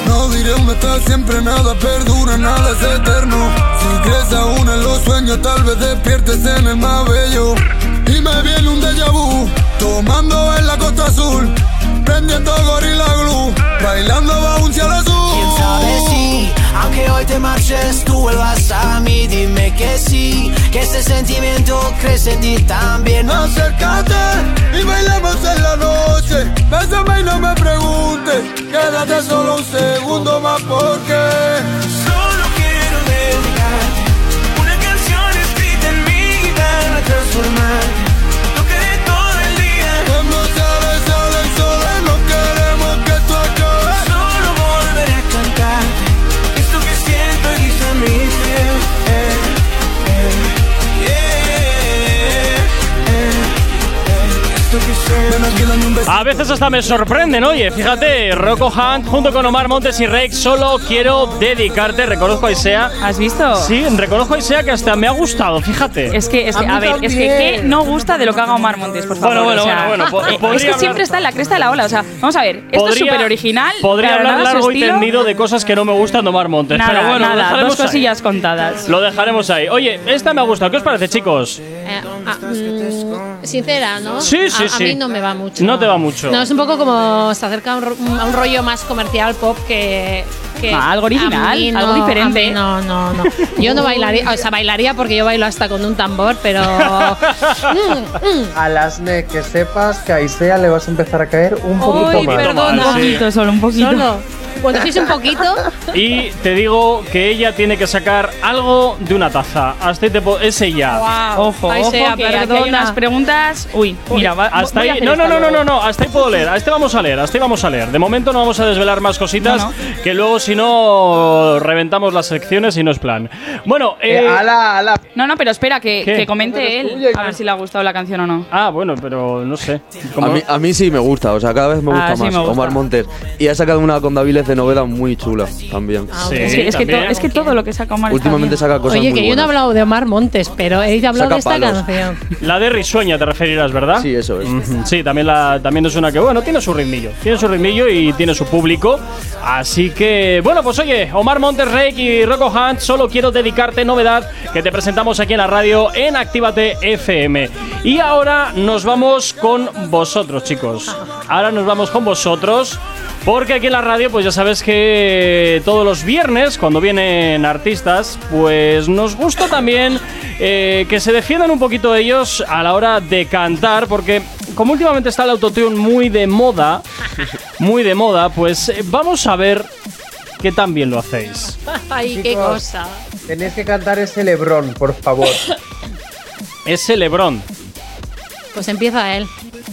No diré un estar siempre nada perdura, nada es eterno. Si crees aún en los sueños, tal vez despiertes en el más bello. Y me viene un déjà vu, tomando en la costa azul, prendiendo gorila glue, bailando bajo un cielo azul. Quién sabe si, aunque hoy te marches, tú vuelvas a mí. Dime que sí, que ese sentimiento crece en ti también. Acércate y bailamos en la noche. Bésame y no me preguntes. Quédate solo un segundo más porque. Solo A veces hasta me sorprenden, oye, fíjate, Rocco Hunt junto con Omar Montes y Rake, solo quiero dedicarte, reconozco a Isea. ¿Has visto? Sí, reconozco a Isea que hasta me ha gustado, fíjate. Es que, es que A ver, es que. ¿qué no gusta de lo que haga Omar Montes, por favor? Bueno, bueno, O sea, bueno, bueno, po- eh, Es que hablar- siempre está en la cresta de la ola. O sea, vamos a ver, esto es súper original. Podría hablar nada, largo y tendido de cosas que no me gustan de Omar Montes, Nada, pero bueno, lo nada, dejaremos dos cosillas contadas. Lo dejaremos ahí. Oye, esta me ha gustado. ¿Qué os parece, chicos? Eh, ah, mm, sincera, ¿no? Sí, sí, a, a sí. mí no me va mucho. No te va mucho. No, es un poco como se acerca a un, ro- a un rollo más comercial pop que. que Ah, algo original, a algo diferente. a no, no, no. Yo no <laughs> bailaría, o sea, bailaría porque yo bailo hasta con un tambor, pero. Mm, <laughs> mm. A que sepas que a Isea le vas a empezar a caer un poquito Ay, más. perdona. Un poquito, solo un poquito. Solo. Cuando sois un poquito, Y te digo que ella tiene que sacar algo de una taza. Hasta ahí te po- es ella. Ojo, Ay, ojo, sea, que aquí hay perdona. unas preguntas. Uy, mira, va, Hasta voy a ahí. hacer No, no, esta no, no, luego. no, no. Hasta ahí puedo leer. A este vamos a leer. Hasta ahí vamos a leer. De momento no vamos a desvelar más cositas. No, Que luego, si no, reventamos las secciones y no es plan. Bueno, eh. Eh, ala, ala. No, no, pero espera, que, ¿Qué? que comente él. A ver si le ha gustado la canción o no. Ah, bueno, pero no sé. A Como- mí, a mí sí me gusta, o sea, cada vez me gusta Ah, sí más. me gusta. Omar Montes. Y ha sacado una con Daviles novela muy chula también. Sí, es, que, es, que to- también. es que todo lo que saca Omar Últimamente saca cosas oye, muy que yo no he hablado de Omar Montes, pero he hablado Saca de esta palos. canción. La de Risueña te referirás, ¿verdad? Sí, eso es. Ujú, Sí, también, la, también es una que, bueno, tiene su ritmillo. Tiene su ritmillo y tiene su público. Así que, bueno, pues oye, Omar Montes Rey y Rocco Hunt, solo quiero dedicarte novedad que te presentamos aquí en la radio en Actívate FM. Y ahora nos vamos con vosotros, chicos. Ahora nos vamos con vosotros. Porque aquí en la radio, pues ya sabes que todos los viernes, cuando vienen artistas, pues nos gusta también eh, que se defiendan un poquito ellos a la hora de cantar, porque como últimamente está el autotune muy de moda, <laughs> muy de moda, pues eh, vamos a ver qué tan bien lo hacéis. <laughs> Ay, qué cosa. Tenéis que cantar ese Lebrón, por favor. <laughs> Ese Lebrón. Pues empieza él.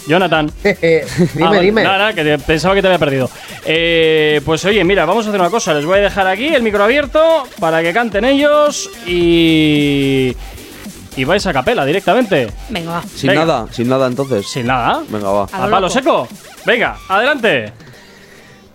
Jonathan. <laughs> dime, Ah, bueno, dime. Nada, que te- pensaba que te había perdido. Eh, pues oye, mira, vamos a hacer una cosa. Les voy a dejar aquí el micro abierto para que canten ellos y. Y vais a capela directamente. Venga, va. Sin Venga. nada, sin nada entonces. Sin nada. Venga, va. A A lo palo loco. seco. Venga, adelante.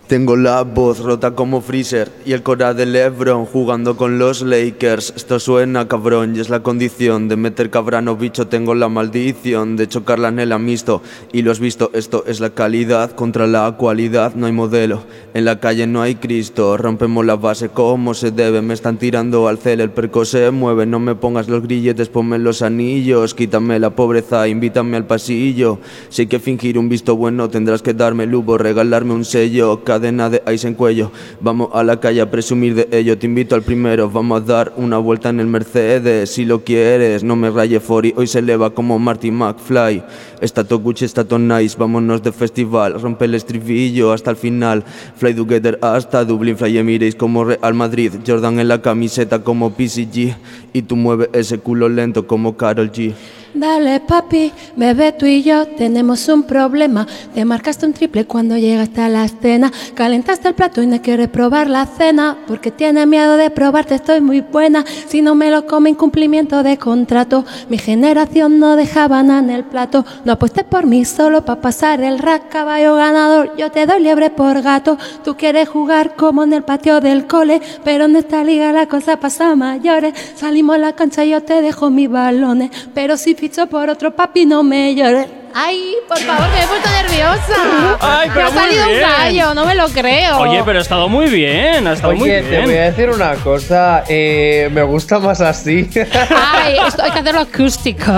Tengo la voz rota como Freezer y el cora de Lebron jugando con los Lakers. Esto suena cabrón y es la condición de meter cabrano bicho. Tengo la maldición de chocarla en el amisto y lo has visto. Esto es la calidad contra la cualidad. No hay modelo. En la calle no hay Cristo. Rompemos la base como se debe. Me están tirando al cel. El perco se mueve. No me pongas los grilletes, ponme los anillos. Quítame la pobreza, invítame al pasillo. Si que fingir un visto bueno, tendrás que darme el hubo, regalarme un sello, cadena de ice en cuello. Vamos a la calle a presumir de ello. Te invito al primero, vamos a dar una vuelta en el Mercedes. Si lo quieres, no me raye Fori. Hoy se eleva como Marty McFly. Está todo Gucci, está todo nice. Vámonos de festival, rompe el estribillo hasta el final. Fly together hasta Dublín, Fly Emirates como Real Madrid. Jordan en la camiseta como PCG. Y tú mueves ese culo lento como Carol G. Dale, papi, bebé, tú y yo tenemos un problema. Te marcaste un triple cuando llegaste a la escena. Calentaste el plato y no quieres probar la cena. Porque tienes miedo de probarte, estoy muy buena. Si no me lo come, incumplimiento de contrato. Mi generación no dejaba nada en el plato. No apuestes por mí solo para pasar el rack, caballo ganador. Yo te doy liebre por gato. Tú quieres jugar como en el patio del cole. Pero en esta liga la cosa pasa mayores. Salimos a la cancha y yo te dejo mis balones. Pero si ficho por otro papi, no me llores. Ay, por favor, que me he puesto nerviosa. <laughs> Ay, Me pero ha muy salido bien. un gallo, no me lo creo. Oye, pero ha estado muy bien. Ha estado muy Oye, bien. te voy a decir una cosa. eh, me gusta más así. <laughs> Ay, esto hay que hacerlo acústico.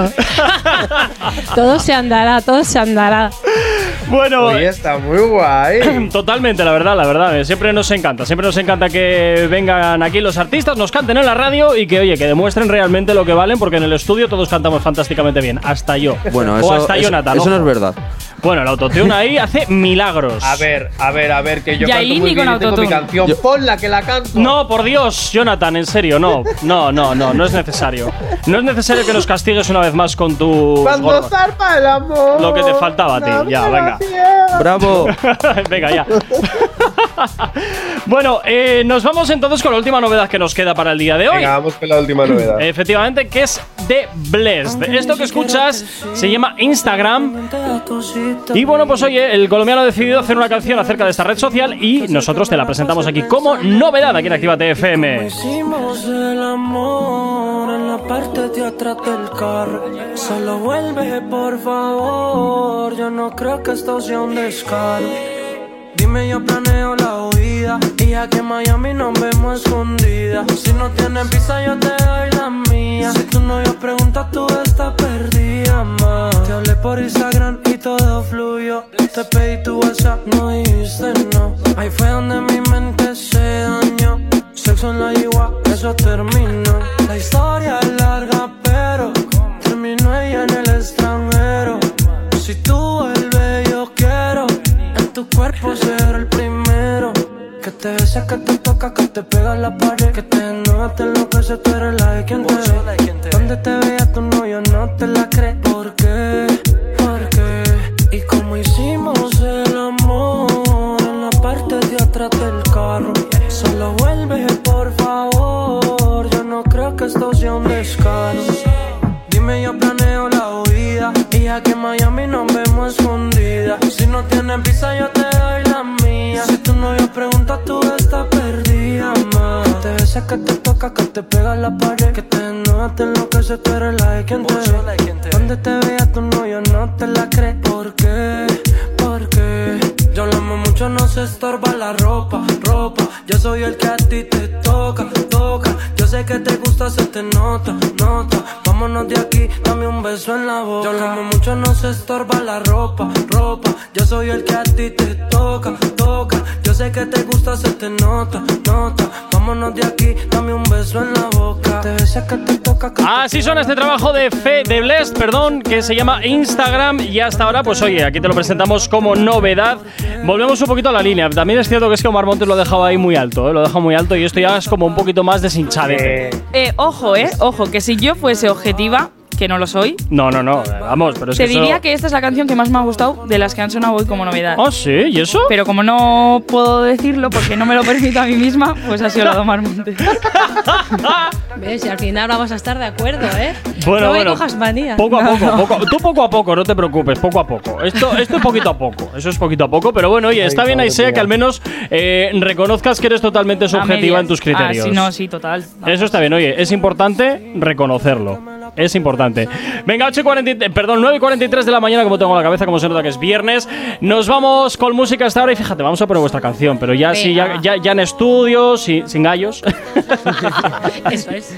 <laughs> todo se andará, todo se andará. Bueno, Oye, está muy guay. <clears throat> Totalmente, la verdad, la verdad. eh, Siempre nos encanta, siempre nos encanta que vengan aquí los artistas, nos canten en la radio y que, oye, que demuestren realmente lo que valen, porque en el estudio todos cantamos fantásticamente bien, hasta yo. Bueno, o eso, hasta eso- Eso no es verdad. Bueno, el autotune ahí hace milagros. A ver, a ver, a ver, que yo Y canto ahí muy ni bien con y tengo mi autotune. canción. Yo- Ponla, que la canto. No, por Dios, Jonathan, en serio, no. No, no, no, no es necesario. No es necesario que nos castigues una vez más con tu. Cuando zarpa el amor. Lo que te faltaba a ti, ya, venga. ¡Bravo! <laughs> Venga, ya. <laughs> bueno, eh, nos vamos entonces con la última novedad que nos queda para el día de hoy. Venga, vamos con la última novedad. <clears throat> Efectivamente, que es de Blessed. Esto que escuchas se llama Instagram. Y bueno, pues oye, el colombiano ha decidido hacer una canción acerca de esta red social y nosotros te la presentamos aquí como novedad aquí en Actívate FM. Hicimos el amor en la parte de atrás del carro. Solo vuelve, por favor. Yo no creo que esto sea un descaro. Dime, yo planeo la huida. Y aquí en Miami nos vemos escondidas. Si no tienes visa, yo te doy la mía. Si tu novio pregunta, tú estás perdida, ma. Te hablé por Instagram y todo fluyó. Te pedí tu WhatsApp, no dijiste no. Ahí fue donde mi mente se dañó. Sexo en la yigua, eso terminó. La historia es larga, pero terminó ella en el extranjero. Si tú yo en tu cuerpo ser el primero. Que te besa, que te toca, que te pega la pared. Que te nota lo que se tú eres la de quien te ve. Donde te vea tu novio no te la cree. ¿Por qué? ¿Por qué? Y como hicimos el amor en la parte de atrás del carro. Solo vuelve, por favor. Yo no creo que esto sea un descaro. Dime, yo planeo huida. Y aquí en Miami nos vemos escondidas. Si no tienes visa, yo te doy la mía. Si tu novio pregunta, tú estás perdida, más. Te besa, que te toca, que te pega en la pared. Que te nota lo que se tú eres la de quien te ve. Donde te vea tu novio, no te la cree. ¿Por qué? ¿Por qué? Yo lo amo mucho, no se estorba la ropa, ropa. Yo soy el que a ti te toca, toca. Yo sé que te gusta, se te nota, nota. Vámonos de aquí, dame un beso en la boca. Yo lo amo mucho, no se estorba la ropa, ropa. Yo soy el que a ti te toca, toca. Yo sé que te gusta, se te nota, nota. Vámonos de aquí, dame un beso en la boca. Te besa que te toca, que te Así suena este trabajo de Fe de Blessed, perdón, que se llama Instagram y hasta ahora, pues oye, aquí te lo presentamos como novedad. Volvemos un poquito a la línea. También es cierto que es que Omar Montes lo ha dejado ahí muy alto, ¿eh? lo deja muy alto y esto ya es como un poquito más deshinchadete. Eh, ojo, eh, ojo, que si yo fuese objetiva, que no lo soy, No, no, no, vamos, pero es te que eso- diría que esta es la canción que más me ha gustado de las que han sonado hoy como novedad. ¿Oh, sí? ¿Y eso? Pero como no puedo decirlo porque no me lo permito a mí misma, pues ha sido la de Omar Montes. <laughs> ¿Ves? Y al final vamos a estar de acuerdo, ¿eh? Bueno, no me bueno. cojas manía. Poco a No, poco, no. poco- tú poco a poco, no te preocupes, poco a poco. Esto, esto es poquito a poco, eso es poquito a poco, pero bueno, oye, está bien, Aisea, que al menos eh, reconozcas que eres totalmente subjetiva en tus criterios. Ah, sí, no, sí, total. Eso está bien, oye, es importante reconocerlo. Es importante. Venga, 8 y 40 perdón, 9 y 43 de la mañana, como tengo la cabeza, como se nota que es viernes. Nos vamos con música hasta ahora y fíjate, vamos a poner vuestra canción, pero ya sí, ya, ya, ya en estudio, sin, sin gallos. <laughs> Eso es.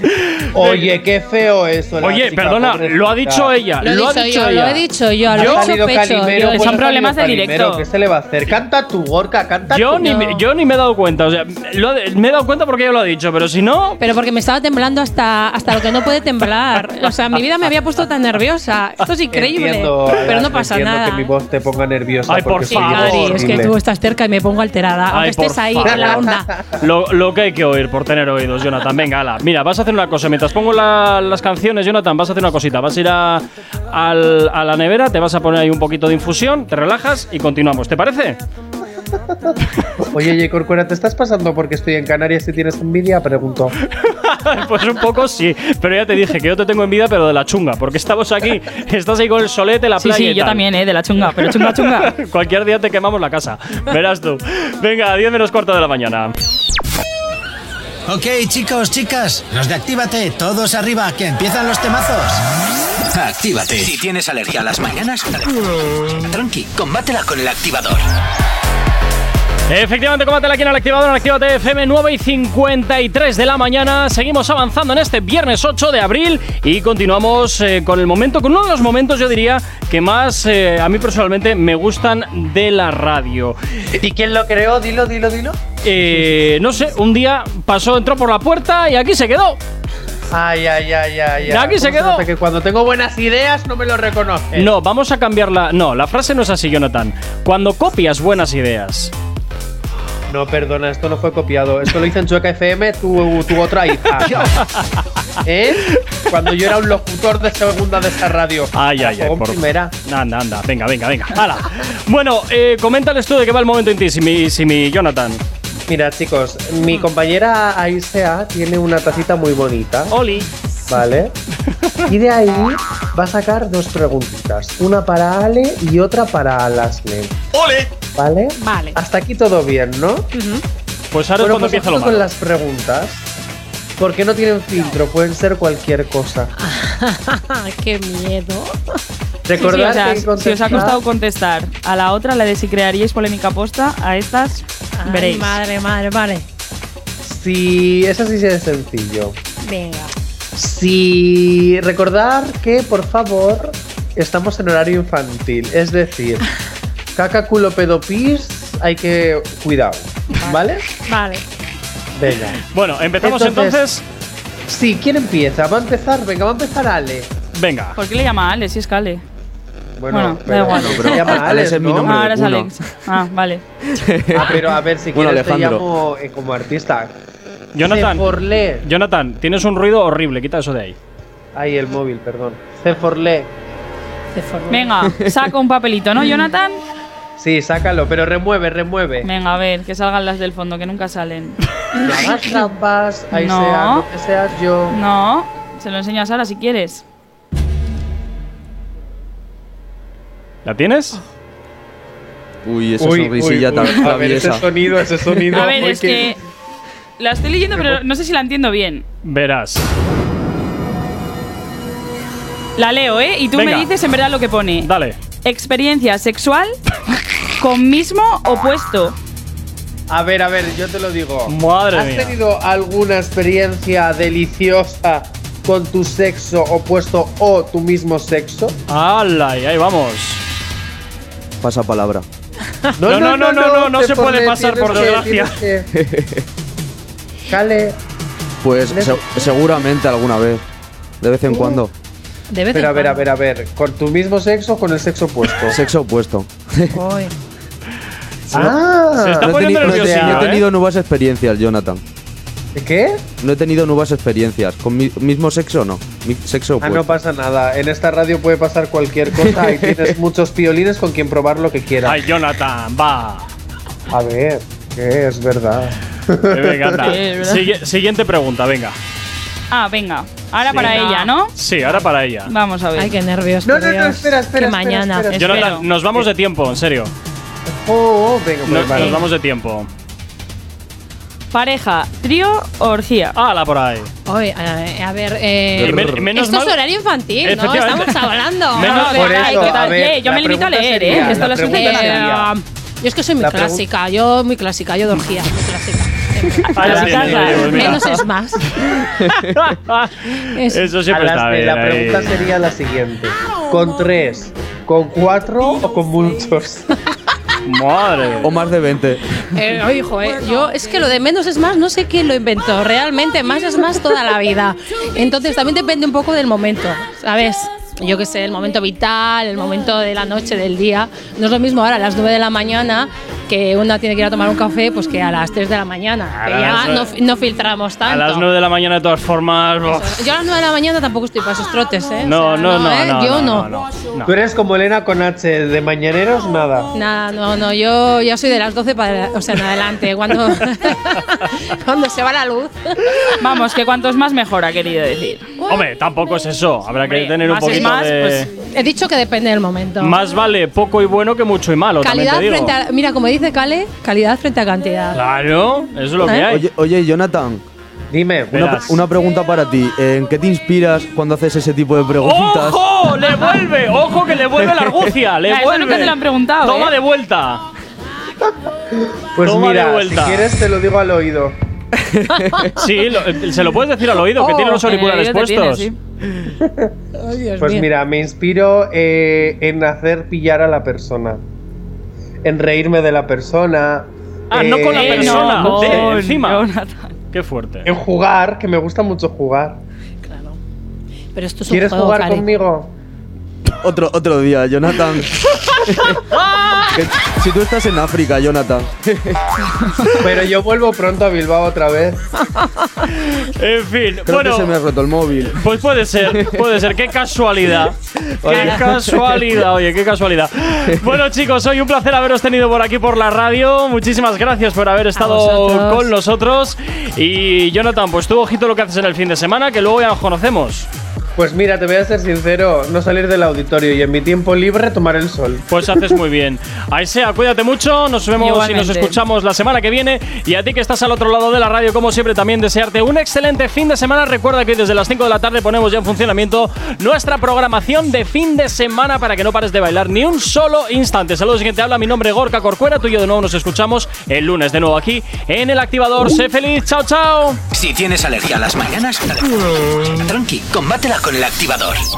Oye, qué feo eso. la Oye, chica, perdona, lo ha dicho ella. Lo ha dicho dicho yo, ella. lo he dicho yo, lo he salido pecho. Calimero, yo- pues son problemas de directo. ¿Qué se le va a hacer? Canta tu Gorka, canta Yo tú. ni, No. yo ni me he dado cuenta, o sea, lo me he dado cuenta porque ella lo ha dicho, pero si no, Pero porque me estaba temblando hasta, hasta lo que no puede temblar. O sea, mi vida me había puesto tan nerviosa. Esto es increíble. Entiendo, pero no pasa entiendo nada. que mi voz te ponga nerviosa. Ay, por Sí, favor. Es que tú estás cerca y me pongo alterada. Aunque Ay, por estés ahí favor. en la onda. lo, lo que hay que oír por tener oídos, Jonathan. Venga, ala. Mira, vas a hacer una cosa. Mientras pongo la- las canciones, Jonathan, vas a hacer una cosita. Vas a ir a, al- a la nevera, te vas a poner ahí un poquito de infusión, te relajas y continuamos. ¿Te parece? Oye, oye, Corcuera, ¿te estás pasando porque estoy en Canarias y tienes envidia? Pregunto. <laughs> pues un poco sí. Pero ya te dije que yo te tengo en vida, pero de la chunga. Porque estamos aquí, estás ahí con el solete, la Sí, playa. sí, y yo tal. también, eh, de la chunga, pero chunga, chunga. <laughs> Cualquier día te quemamos la casa. Verás tú. Venga, 10 menos cuarto de la mañana. Ok, chicos, chicas, los de Actívate, todos arriba, que empiezan los temazos. Actívate. Si tienes alergia a las mañanas, tranqui, combátela con el activador. Efectivamente, combátela aquí en el activador, en Actívate FM 9 y 53 de la mañana. Seguimos avanzando en este viernes 8 de abril y continuamos eh, con el momento, con uno de los momentos, yo diría, que más eh, a mí personalmente me gustan de la radio. ¿Y quién lo creó? Dilo, dilo, dilo. Eh, no sé, un día pasó, entró por la puerta y aquí se quedó. Ay, ay, ay, ay. ay. Aquí se ¿Cómo quedó. que cuando tengo buenas ideas no me lo reconoce. No, vamos a cambiarla. No, la frase no es así, Jonathan. Cuando copias buenas ideas. No, perdona, esto no fue copiado. Esto lo hizo en Chueca FM tu, tu otra hija. <laughs> ¿Eh? Cuando yo era un locutor de segunda de esa radio. Ay, ay, ay. Por- primera. Anda, anda. Venga, venga, venga. Hala. Bueno, eh, coméntales tú de qué va el momento en ti, si mi, si mi Jonathan. Mira, chicos, mi compañera Aisea tiene una tacita muy bonita. Oli. ¿Vale? Y de ahí va a sacar dos preguntitas. Una para Ale y otra para Alasne. ¡Ole! ¿Vale? Vale. Hasta aquí todo bien, ¿no? Pues ahora es Bueno, cuando pues empieza lo vamos con las preguntas. Porque no tienen filtro, pueden ser cualquier cosa. <laughs> Qué miedo. Sí, sí, Recordad o sea, que si os ha costado contestar a la otra, la de si crearíais polémica posta, a estas Ay, veréis. madre, madre, vale. Si. Eso sí es sencillo. Venga. Si. Recordar que, por favor, estamos en horario infantil. Es decir, caca, culo, pedo, pis, hay que. Cuidado. ¿Vale? Vale. Venga. Bueno, empezamos entonces. Sí, ¿quién empieza? ¿Va a empezar? Venga, va a empezar Ale. Venga. ¿Por qué le llama Ale si es Cale? Bueno, Bueno, da pero- igual. no, pero se llama Alex Alex, es mi ¿no? nombre. Ah, ahora es Uno. Alex. Ah, vale. Ah, pero a ver, si Bueno, quieres te Alejandro. llamo eh, como artista. Jonathan. Jonathan, tienes un ruido horrible, quita eso de ahí. Ay, el móvil, perdón. Ceforle. Venga, saca un papelito, ¿no, Jonathan? Sí, sácalo, pero remueve, remueve. Venga, a ver, que salgan las del fondo, que nunca salen. <laughs> No hagas trampas, ahí No. sea, no que seas yo. No, se lo enseñas ahora si quieres. ¿La tienes? Uy, esa Uy, sonrisilla uy, tan. A ver, ese sonido, ese sonido. A ver, es que la estoy leyendo, pero no sé si la entiendo bien. Verás. La leo, ¿eh? Y tú Venga. me dices en verdad lo que pone. Dale. Experiencia sexual con mismo opuesto. A ver, a ver, yo te lo digo. Madre ¿Has mía. tenido alguna experiencia deliciosa con tu sexo opuesto o tu mismo sexo? ¡Hala! Y ahí vamos. Pasa palabra. No, no, no, no, no, no se puede pasar, por que- desgracia. <laughs> Cale. Pues se- seguramente alguna vez. De vez en cuando. De vez Pero a ver, a ver, a ver. ¿Con tu mismo sexo o con el sexo opuesto? <laughs> Sexo opuesto. Uy. <laughs> Ah, Se está No he, poniendo teni- no he- nerviosillo, no he ¿eh? tenido nuevas experiencias, Jonathan. ¿De qué? No he tenido nuevas experiencias. ¿Con mi- mismo sexo o no? Mi sexo Ah, opuesto. no pasa nada. En esta radio puede pasar cualquier cosa y <laughs> tienes muchos piolines con quien probar lo que quieras. ¡Ay, Jonathan! ¡Va! A ver, que es verdad. Eh, siguiente pregunta, venga. Ah, venga. Ahora para ella, ¿no? Sí, ahora para ella. Vamos a ver. Ay, qué nervios. No, no, no, espera, espera, Que espera, mañana. espera. Espero. Jonathan, nos vamos de tiempo, en serio. Oh, oh, venga, No- pues vale. Nos vamos de tiempo. Pareja, trío o orgía. ¡Hala por ahí! Oye, eh, a ver, eh, men- menos esto es horario infantil, ¿no? Estamos hablando. Menos- No, Por de- eso, ¿qué tal? a ver, Eh, yo la me limito a leer, sería- ¿eh? Esto la lo casa. Yo es que soy muy La clásica, yo muy clásica, yo de orgía, muy clásica. <laughs> Ay, la sí, casa. sí, mira. Menos es más. <laughs> Eso. A siempre está bien. la ahí. pregunta sería la siguiente: ¿con tres, con cuatro o con muchos? Madre. O más de 20. Eh, hijo, eh, yo es que lo de menos es más, no sé quién lo inventó. Realmente, más es más toda la vida. Entonces también depende un poco del momento, ¿sabes? Yo qué sé, el momento vital, el momento de la noche, del día. No es lo mismo ahora a las 9 de la mañana que una tiene que ir a tomar un café pues que a las 3 de la mañana. Que ya no, no filtramos tanto. A las 9 de la mañana, de todas formas. Yo a las 9 de la mañana tampoco estoy para esos trotes, ¿eh? O No, sea, no, no, ¿eh? no, Yo no, no. no, no. Tú eres como Elena con H de mañaneros, nada. Nada, no, no, yo ya soy de las 12 para, o sea, en adelante, cuando, <laughs> cuando se va la luz. Vamos, que cuantos más mejor, ha querido decir. Hombre, tampoco es eso. Habrá que Hombre, tener un poquito más, de. pues, He dicho que depende del momento. Más vale poco y bueno que mucho y malo. calidad también te digo. frente a. Mira, como dice Cale, calidad frente a cantidad. Claro, eso es lo que ¿Eh? hay. Oye, oye, Jonathan, Dime, una, una pregunta para ti. ¿En qué te inspiras cuando haces ese tipo de preguntas? ¡Ojo! ¡Le vuelve! ¡Ojo que le vuelve la argucia! ¡Le <laughs> Ya, eso vuelve! nunca te lo han preguntado, ¡Toma ¿eh? de vuelta! pues Toma de mira, si vuelta. quieres te lo digo al oído. Sí, lo- eh, se lo puedes decir al oído, que Oh, tiene los el auriculares oído te tiene, puestos. sí. <laughs> Dios Pues mío. mira, me inspiro eh, en hacer pillar a la persona. En reírme de la persona. Ah, no con la persona, no, de con encima. Jonathan. Qué fuerte. En jugar, que me gusta mucho jugar. Claro. Pero esto es un ¿Quieres juego, jugar conmigo? Otro, otro día, Jonathan. <laughs> Si tú estás en África, Jonathan. Pero yo vuelvo pronto a Bilbao otra vez. En fin, Creo que se me bueno, ha roto el móvil. pues puede ser, puede ser. Qué <laughs> casualidad. Qué casualidad, oye, qué casualidad. Bueno, chicos, hoy un placer haberos tenido por aquí por la radio. Muchísimas gracias por haber estado con nosotros. Y Jonathan, pues tú ojito lo que haces en el fin de semana, que luego ya nos conocemos. Pues mira, te voy a ser sincero, no salir del auditorio y en mi tiempo libre tomar el sol. Pues haces muy bien. Aisea, cuídate mucho. Nos vemos y nos escuchamos la semana que viene. Y a ti que estás al otro lado de la radio, como siempre, también desearte un excelente fin de semana. Recuerda que hoy desde las 5 de la tarde ponemos ya en funcionamiento nuestra programación de fin de semana para que no pares de bailar ni un solo instante. Saludos, quien te habla. Mi nombre es Gorka Corcuera. Tú y yo de nuevo nos escuchamos el lunes de nuevo aquí en el activador. Sé feliz. Chao, chao. Si tienes alergia a las mañanas, tranqui, combátela con el activador.